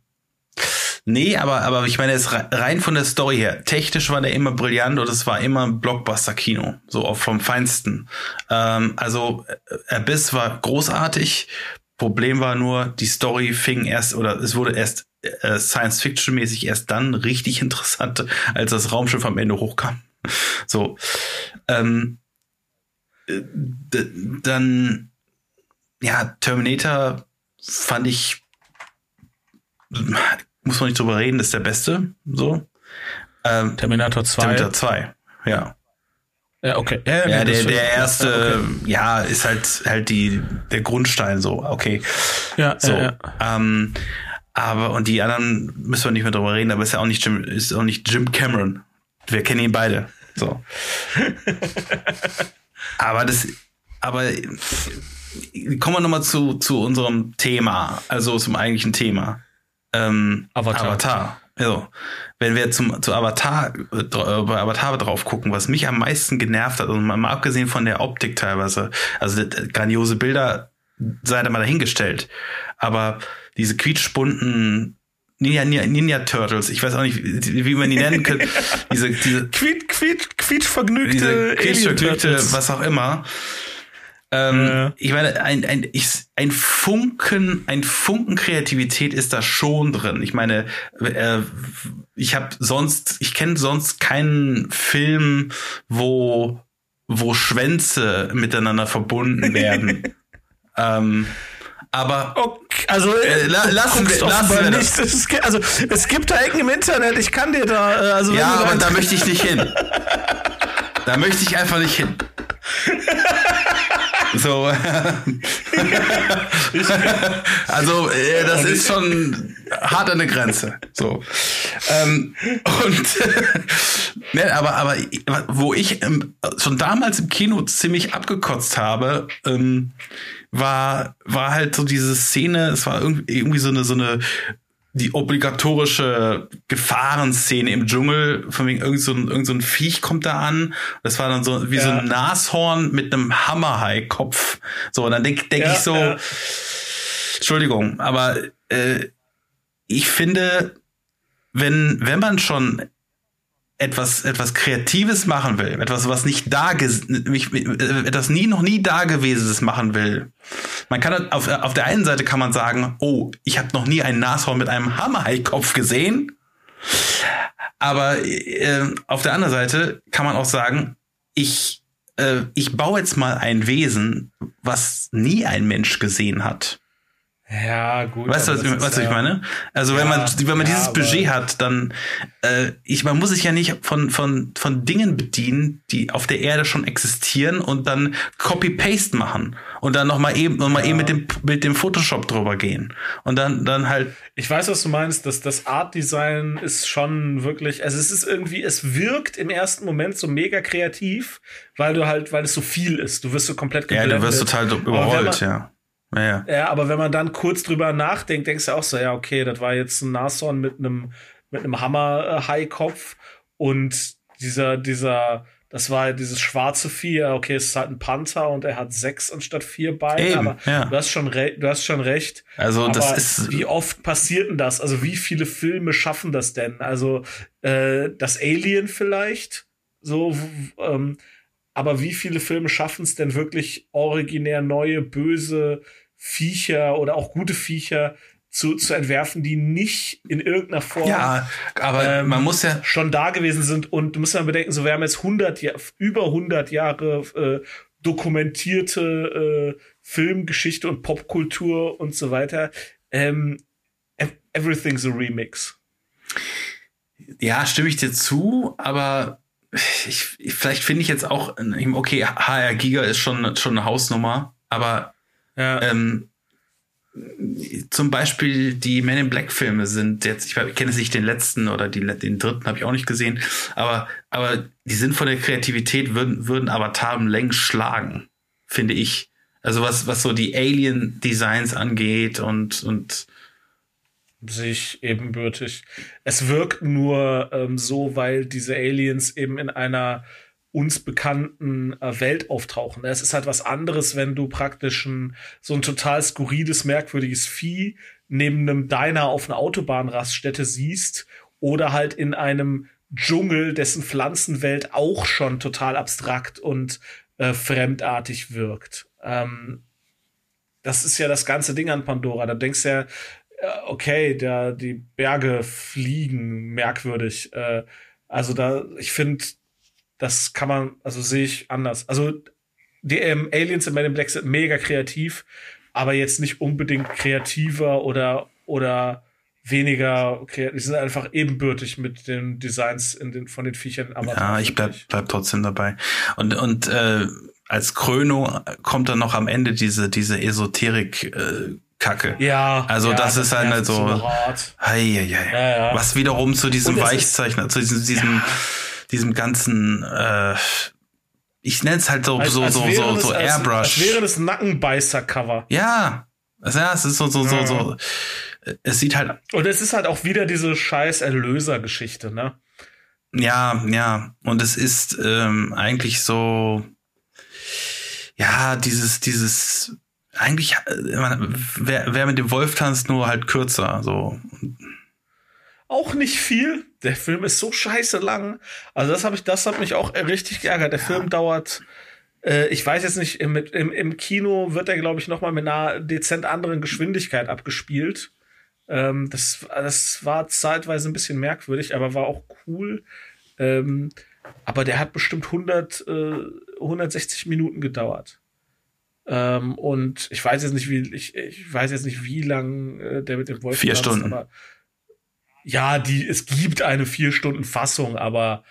Nee, aber, aber ich meine, es rein von der Story her. Technisch war der immer brillant und es war immer ein Blockbuster-Kino. So vom Feinsten. Ähm, also, äh, Abyss war großartig. Problem war nur, die Story fing erst oder es wurde erst äh, Science-Fiction-mäßig erst dann richtig *laughs* interessant, als das Raumschiff am Ende hochkam. So. Ähm, äh, dann, ja, Terminator fand ich muss man nicht drüber reden, ist der beste. So. Ähm, Terminator 2. Terminator 2, ja. Ja, okay. Ja, ja der, der erste, okay. ja, ist halt halt die der Grundstein so, okay. Ja, so. Ja, ja. Ähm, aber und die anderen müssen wir nicht mehr drüber reden, aber ist ja auch nicht Jim, ist auch nicht Jim Cameron. Wir kennen ihn beide. So. *laughs* aber das, aber kommen wir nochmal zu, zu unserem Thema, also zum eigentlichen Thema. Ähm, Avatar. Avatar. Also, wenn wir zum, zu Avatar, äh, bei Avatar drauf gucken, was mich am meisten genervt hat, also mal abgesehen von der Optik teilweise, also grandiose Bilder, sei da mal dahingestellt, aber diese quietschbunten Ninja, Ninja, Ninja Turtles, ich weiß auch nicht, wie, wie man die nennen könnte, *laughs* diese, diese quietsch, quietsch, quietschvergnügte, diese quietschvergnügte, was auch immer, ähm, ja. Ich meine, ein, ein, ich, ein Funken, ein Funken Kreativität ist da schon drin. Ich meine, äh, ich habe sonst, ich kenne sonst keinen Film, wo wo Schwänze miteinander verbunden *laughs* werden. ähm, aber okay, also äh, la, lassen wir, lassen wir nicht. Es, also es gibt da Ecken im Internet. Ich kann dir da äh, also ja, aber da möchte ich nicht hin. *laughs* da möchte ich einfach nicht hin. So. *laughs* also, äh, das ist schon hart an der Grenze. So. Ähm, und *laughs* ne, aber, aber wo ich ähm, schon damals im Kino ziemlich abgekotzt habe, ähm, war, war halt so diese Szene, es war irgendwie, irgendwie so eine, so eine die obligatorische Gefahrenszene im Dschungel, von wegen irgend so ein, irgend so ein Viech kommt da an. Das war dann so wie ja. so ein Nashorn mit einem Hammerhai-Kopf. So, und dann denke denk ja, ich so, ja. Entschuldigung, aber äh, ich finde, wenn, wenn man schon etwas, etwas Kreatives machen will, etwas, was nicht da, etwas nie, noch nie Dagewesenes machen will. Man kann auf, auf der einen Seite kann man sagen, oh, ich habe noch nie einen Nashorn mit einem Hammerhaikopf gesehen. Aber äh, auf der anderen Seite kann man auch sagen, ich, äh, ich baue jetzt mal ein Wesen, was nie ein Mensch gesehen hat. Ja, gut. Weißt du, was, was, was ja, ich meine? Also ja, wenn man wenn man ja, dieses Budget hat, dann äh, ich man muss sich ja nicht von von von Dingen bedienen, die auf der Erde schon existieren und dann Copy Paste machen und dann noch mal eben noch mal eben mit dem mit dem Photoshop drüber gehen und dann dann halt Ich weiß, was du meinst, dass das Art Design ist schon wirklich, also es ist irgendwie es wirkt im ersten Moment so mega kreativ, weil du halt weil es so viel ist. Du wirst so komplett. Ja, du wirst total überrollt, ja. Ja, ja. aber wenn man dann kurz drüber nachdenkt, denkst du auch so, ja, okay, das war jetzt ein Nashorn mit einem mit einem Hammer-Hai-Kopf und dieser, dieser, das war dieses schwarze Vieh, okay, es ist halt ein Panther und er hat sechs anstatt vier Beine, Eben, aber ja. du hast schon du hast schon recht. Also aber das ist. Wie oft passiert denn das? Also wie viele Filme schaffen das denn? Also äh, das Alien vielleicht, so, ähm, aber wie viele Filme schaffen es denn wirklich originär neue, böse Viecher oder auch gute Viecher zu, zu entwerfen, die nicht in irgendeiner Form ja, aber ähm, man muss ja schon da gewesen sind und du musst ja bedenken, so wir haben jetzt 100 Jahre, über 100 Jahre äh, dokumentierte äh, Filmgeschichte und Popkultur und so weiter. Ähm, everything's a remix. Ja, stimme ich dir zu, aber ich, vielleicht finde ich jetzt auch, okay, HR Giga ist schon, schon eine Hausnummer, aber ja. Ähm, zum Beispiel die Men in Black Filme sind jetzt, ich kenne nicht den letzten oder die, den dritten habe ich auch nicht gesehen, aber, aber die sind von der Kreativität, würden, würden Avatar längst schlagen, finde ich. Also was, was so die Alien-Designs angeht und, und sich ebenbürtig. Es wirkt nur ähm, so, weil diese Aliens eben in einer uns bekannten äh, Welt auftauchen. Es ist halt was anderes, wenn du praktisch ein, so ein total skurriles, merkwürdiges Vieh neben einem Diner auf einer Autobahnraststätte siehst oder halt in einem Dschungel, dessen Pflanzenwelt auch schon total abstrakt und äh, fremdartig wirkt. Ähm, das ist ja das ganze Ding an Pandora. Da denkst du ja, okay, der, die Berge fliegen merkwürdig. Äh, also da, ich finde, das kann man, also sehe ich anders. Also die ähm, Aliens in Men in Black sind mega kreativ, aber jetzt nicht unbedingt kreativer oder oder weniger kreativ. Die sind einfach ebenbürtig mit den Designs in den, von den Viechern. Aber ja, ich bleib, bleib trotzdem dabei. Und und äh, als Krönung kommt dann noch am Ende diese diese Esoterik. Äh, Kacke. Ja. Also ja, das, das, ist halt so. Hei. Ja, ja. Was wiederum zu diesem Weichzeichner, zu diesem, diesem diesem ganzen, äh, ich nenne es halt so, als, so, als so, so, so Airbrush. Als, als wäre das Nackenbeißer-Cover. Ja. Also, ja, es ist so, so, so, so. Es sieht halt. Und es ist halt auch wieder diese scheiß Erlöser-Geschichte, ne? Ja, ja. Und es ist ähm, eigentlich so, ja, dieses, dieses, eigentlich, äh, wer, wer mit dem Wolf tanzt, nur halt kürzer, so auch nicht viel. Der Film ist so scheiße lang. Also das habe ich, das hat mich auch richtig geärgert. Der ja. Film dauert, äh, ich weiß jetzt nicht, im, im, im Kino wird er, glaube ich, noch mal mit einer dezent anderen Geschwindigkeit abgespielt. Ähm, das, das war zeitweise ein bisschen merkwürdig, aber war auch cool. Ähm, aber der hat bestimmt 100, äh, 160 Minuten gedauert. Ähm, und ich weiß jetzt nicht, wie ich, ich weiß jetzt nicht, wie lang äh, der mit dem Wolf Vier Stunden. aber ja, die, es gibt eine vier Stunden Fassung, aber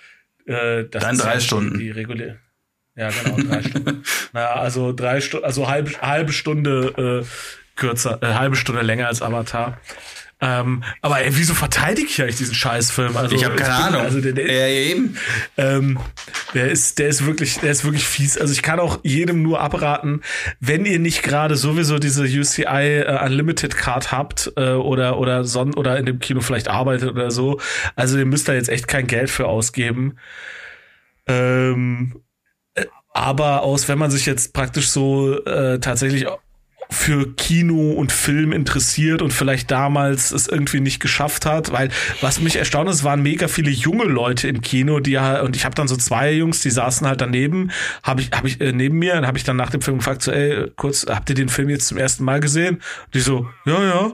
äh, das Dann drei Stunden. Die regulär. Ja, genau, drei Stunden. *laughs* Naja, also drei Stunden, also halbe, halbe Stunde äh, kürzer, äh, halbe Stunde länger als Avatar. Ähm, aber ey, wieso verteidige ich eigentlich diesen Scheißfilm? Also, ich habe keine ich Ahnung. Also der, der, ja, eben. Ähm, der ist, der ist wirklich, der ist wirklich fies. Also ich kann auch jedem nur abraten, wenn ihr nicht gerade sowieso diese UCI äh, Unlimited Card habt äh, oder oder son oder in dem Kino vielleicht arbeitet oder so. Also ihr müsst da jetzt echt kein Geld für ausgeben. Ähm, äh, aber aus, wenn man sich jetzt praktisch so äh, tatsächlich für Kino und Film interessiert und vielleicht damals es irgendwie nicht geschafft hat, weil was mich erstaunt ist, waren mega viele junge Leute im Kino, die ja und ich habe dann so zwei Jungs, die saßen halt daneben, habe ich habe ich äh, neben mir, dann habe ich dann nach dem Film gefragt, so ey, kurz, habt ihr den Film jetzt zum ersten Mal gesehen? Und die so, ja, ja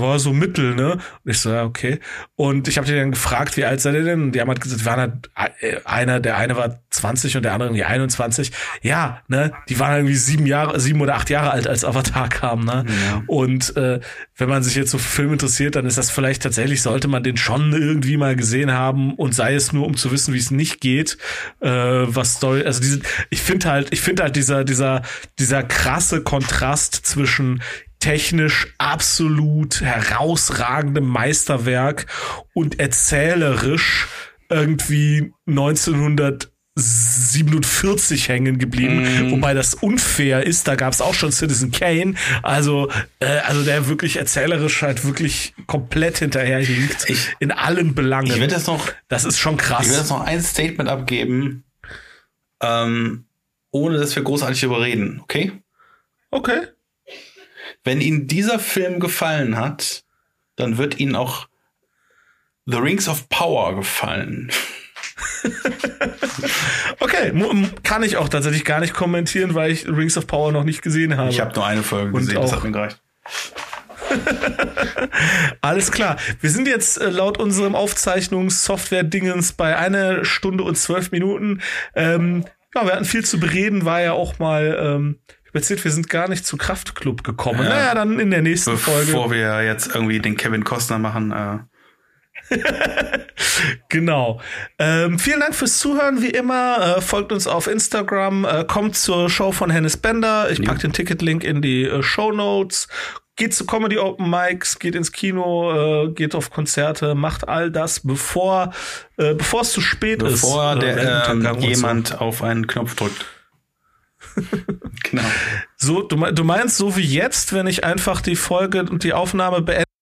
war so mittel, ne? Und ich so, ja, okay. Und ich habe die dann gefragt, wie alt seid ihr denn? Und die haben halt gesagt, die waren halt äh, einer, der eine war 20 und der andere irgendwie 21. Ja, ne? Die waren irgendwie sieben Jahre, sieben oder acht Jahre alt, als Avatar kam, ne? Ja. Und äh, wenn man sich jetzt so für Film interessiert, dann ist das vielleicht tatsächlich, sollte man den schon irgendwie mal gesehen haben und sei es nur, um zu wissen, wie es nicht geht. Äh, was Story, also diese, ich finde halt, ich finde halt dieser, dieser, dieser krasse Kontrast zwischen technisch absolut herausragendem Meisterwerk und erzählerisch irgendwie 1947 hängen geblieben, mm. wobei das unfair ist. Da gab es auch schon Citizen Kane, also äh, also der wirklich erzählerisch halt wirklich komplett hinterherhinkt ich, in allen Belangen. Ich will das noch, das ist schon krass. Ich will das noch ein Statement abgeben, ähm, ohne dass wir großartig überreden, okay? Okay. Wenn Ihnen dieser Film gefallen hat, dann wird Ihnen auch The Rings of Power gefallen. *laughs* okay, kann ich auch tatsächlich gar nicht kommentieren, weil ich Rings of Power noch nicht gesehen habe. Ich habe nur eine Folge gesehen, das hat mir gereicht. *laughs* Alles klar. Wir sind jetzt äh, laut unserem Aufzeichnungssoftware-Dingens bei einer Stunde und zwölf Minuten. Ähm, ja, wir hatten viel zu bereden, war ja auch mal ähm, Bezieht, wir sind gar nicht zu Kraftclub gekommen. Ja. Naja, dann in der nächsten Bevor Folge. Bevor wir jetzt irgendwie den Kevin Costner machen. Äh. *laughs* genau. Ähm, vielen Dank fürs Zuhören, wie immer. Äh, folgt uns auf Instagram. Äh, kommt zur Show von Hennis Bender. Ich ja. packe den Ticketlink in die äh, Show Notes. Geht zu Comedy Open Mics, geht ins Kino, äh, geht auf Konzerte, macht all das, bevor, äh, bevor es zu spät bevor ist. Bevor der, ähm, jemand so. auf einen Knopf drückt. *laughs* genau. So, du, du meinst, so wie jetzt, wenn ich einfach die Folge und die Aufnahme beende,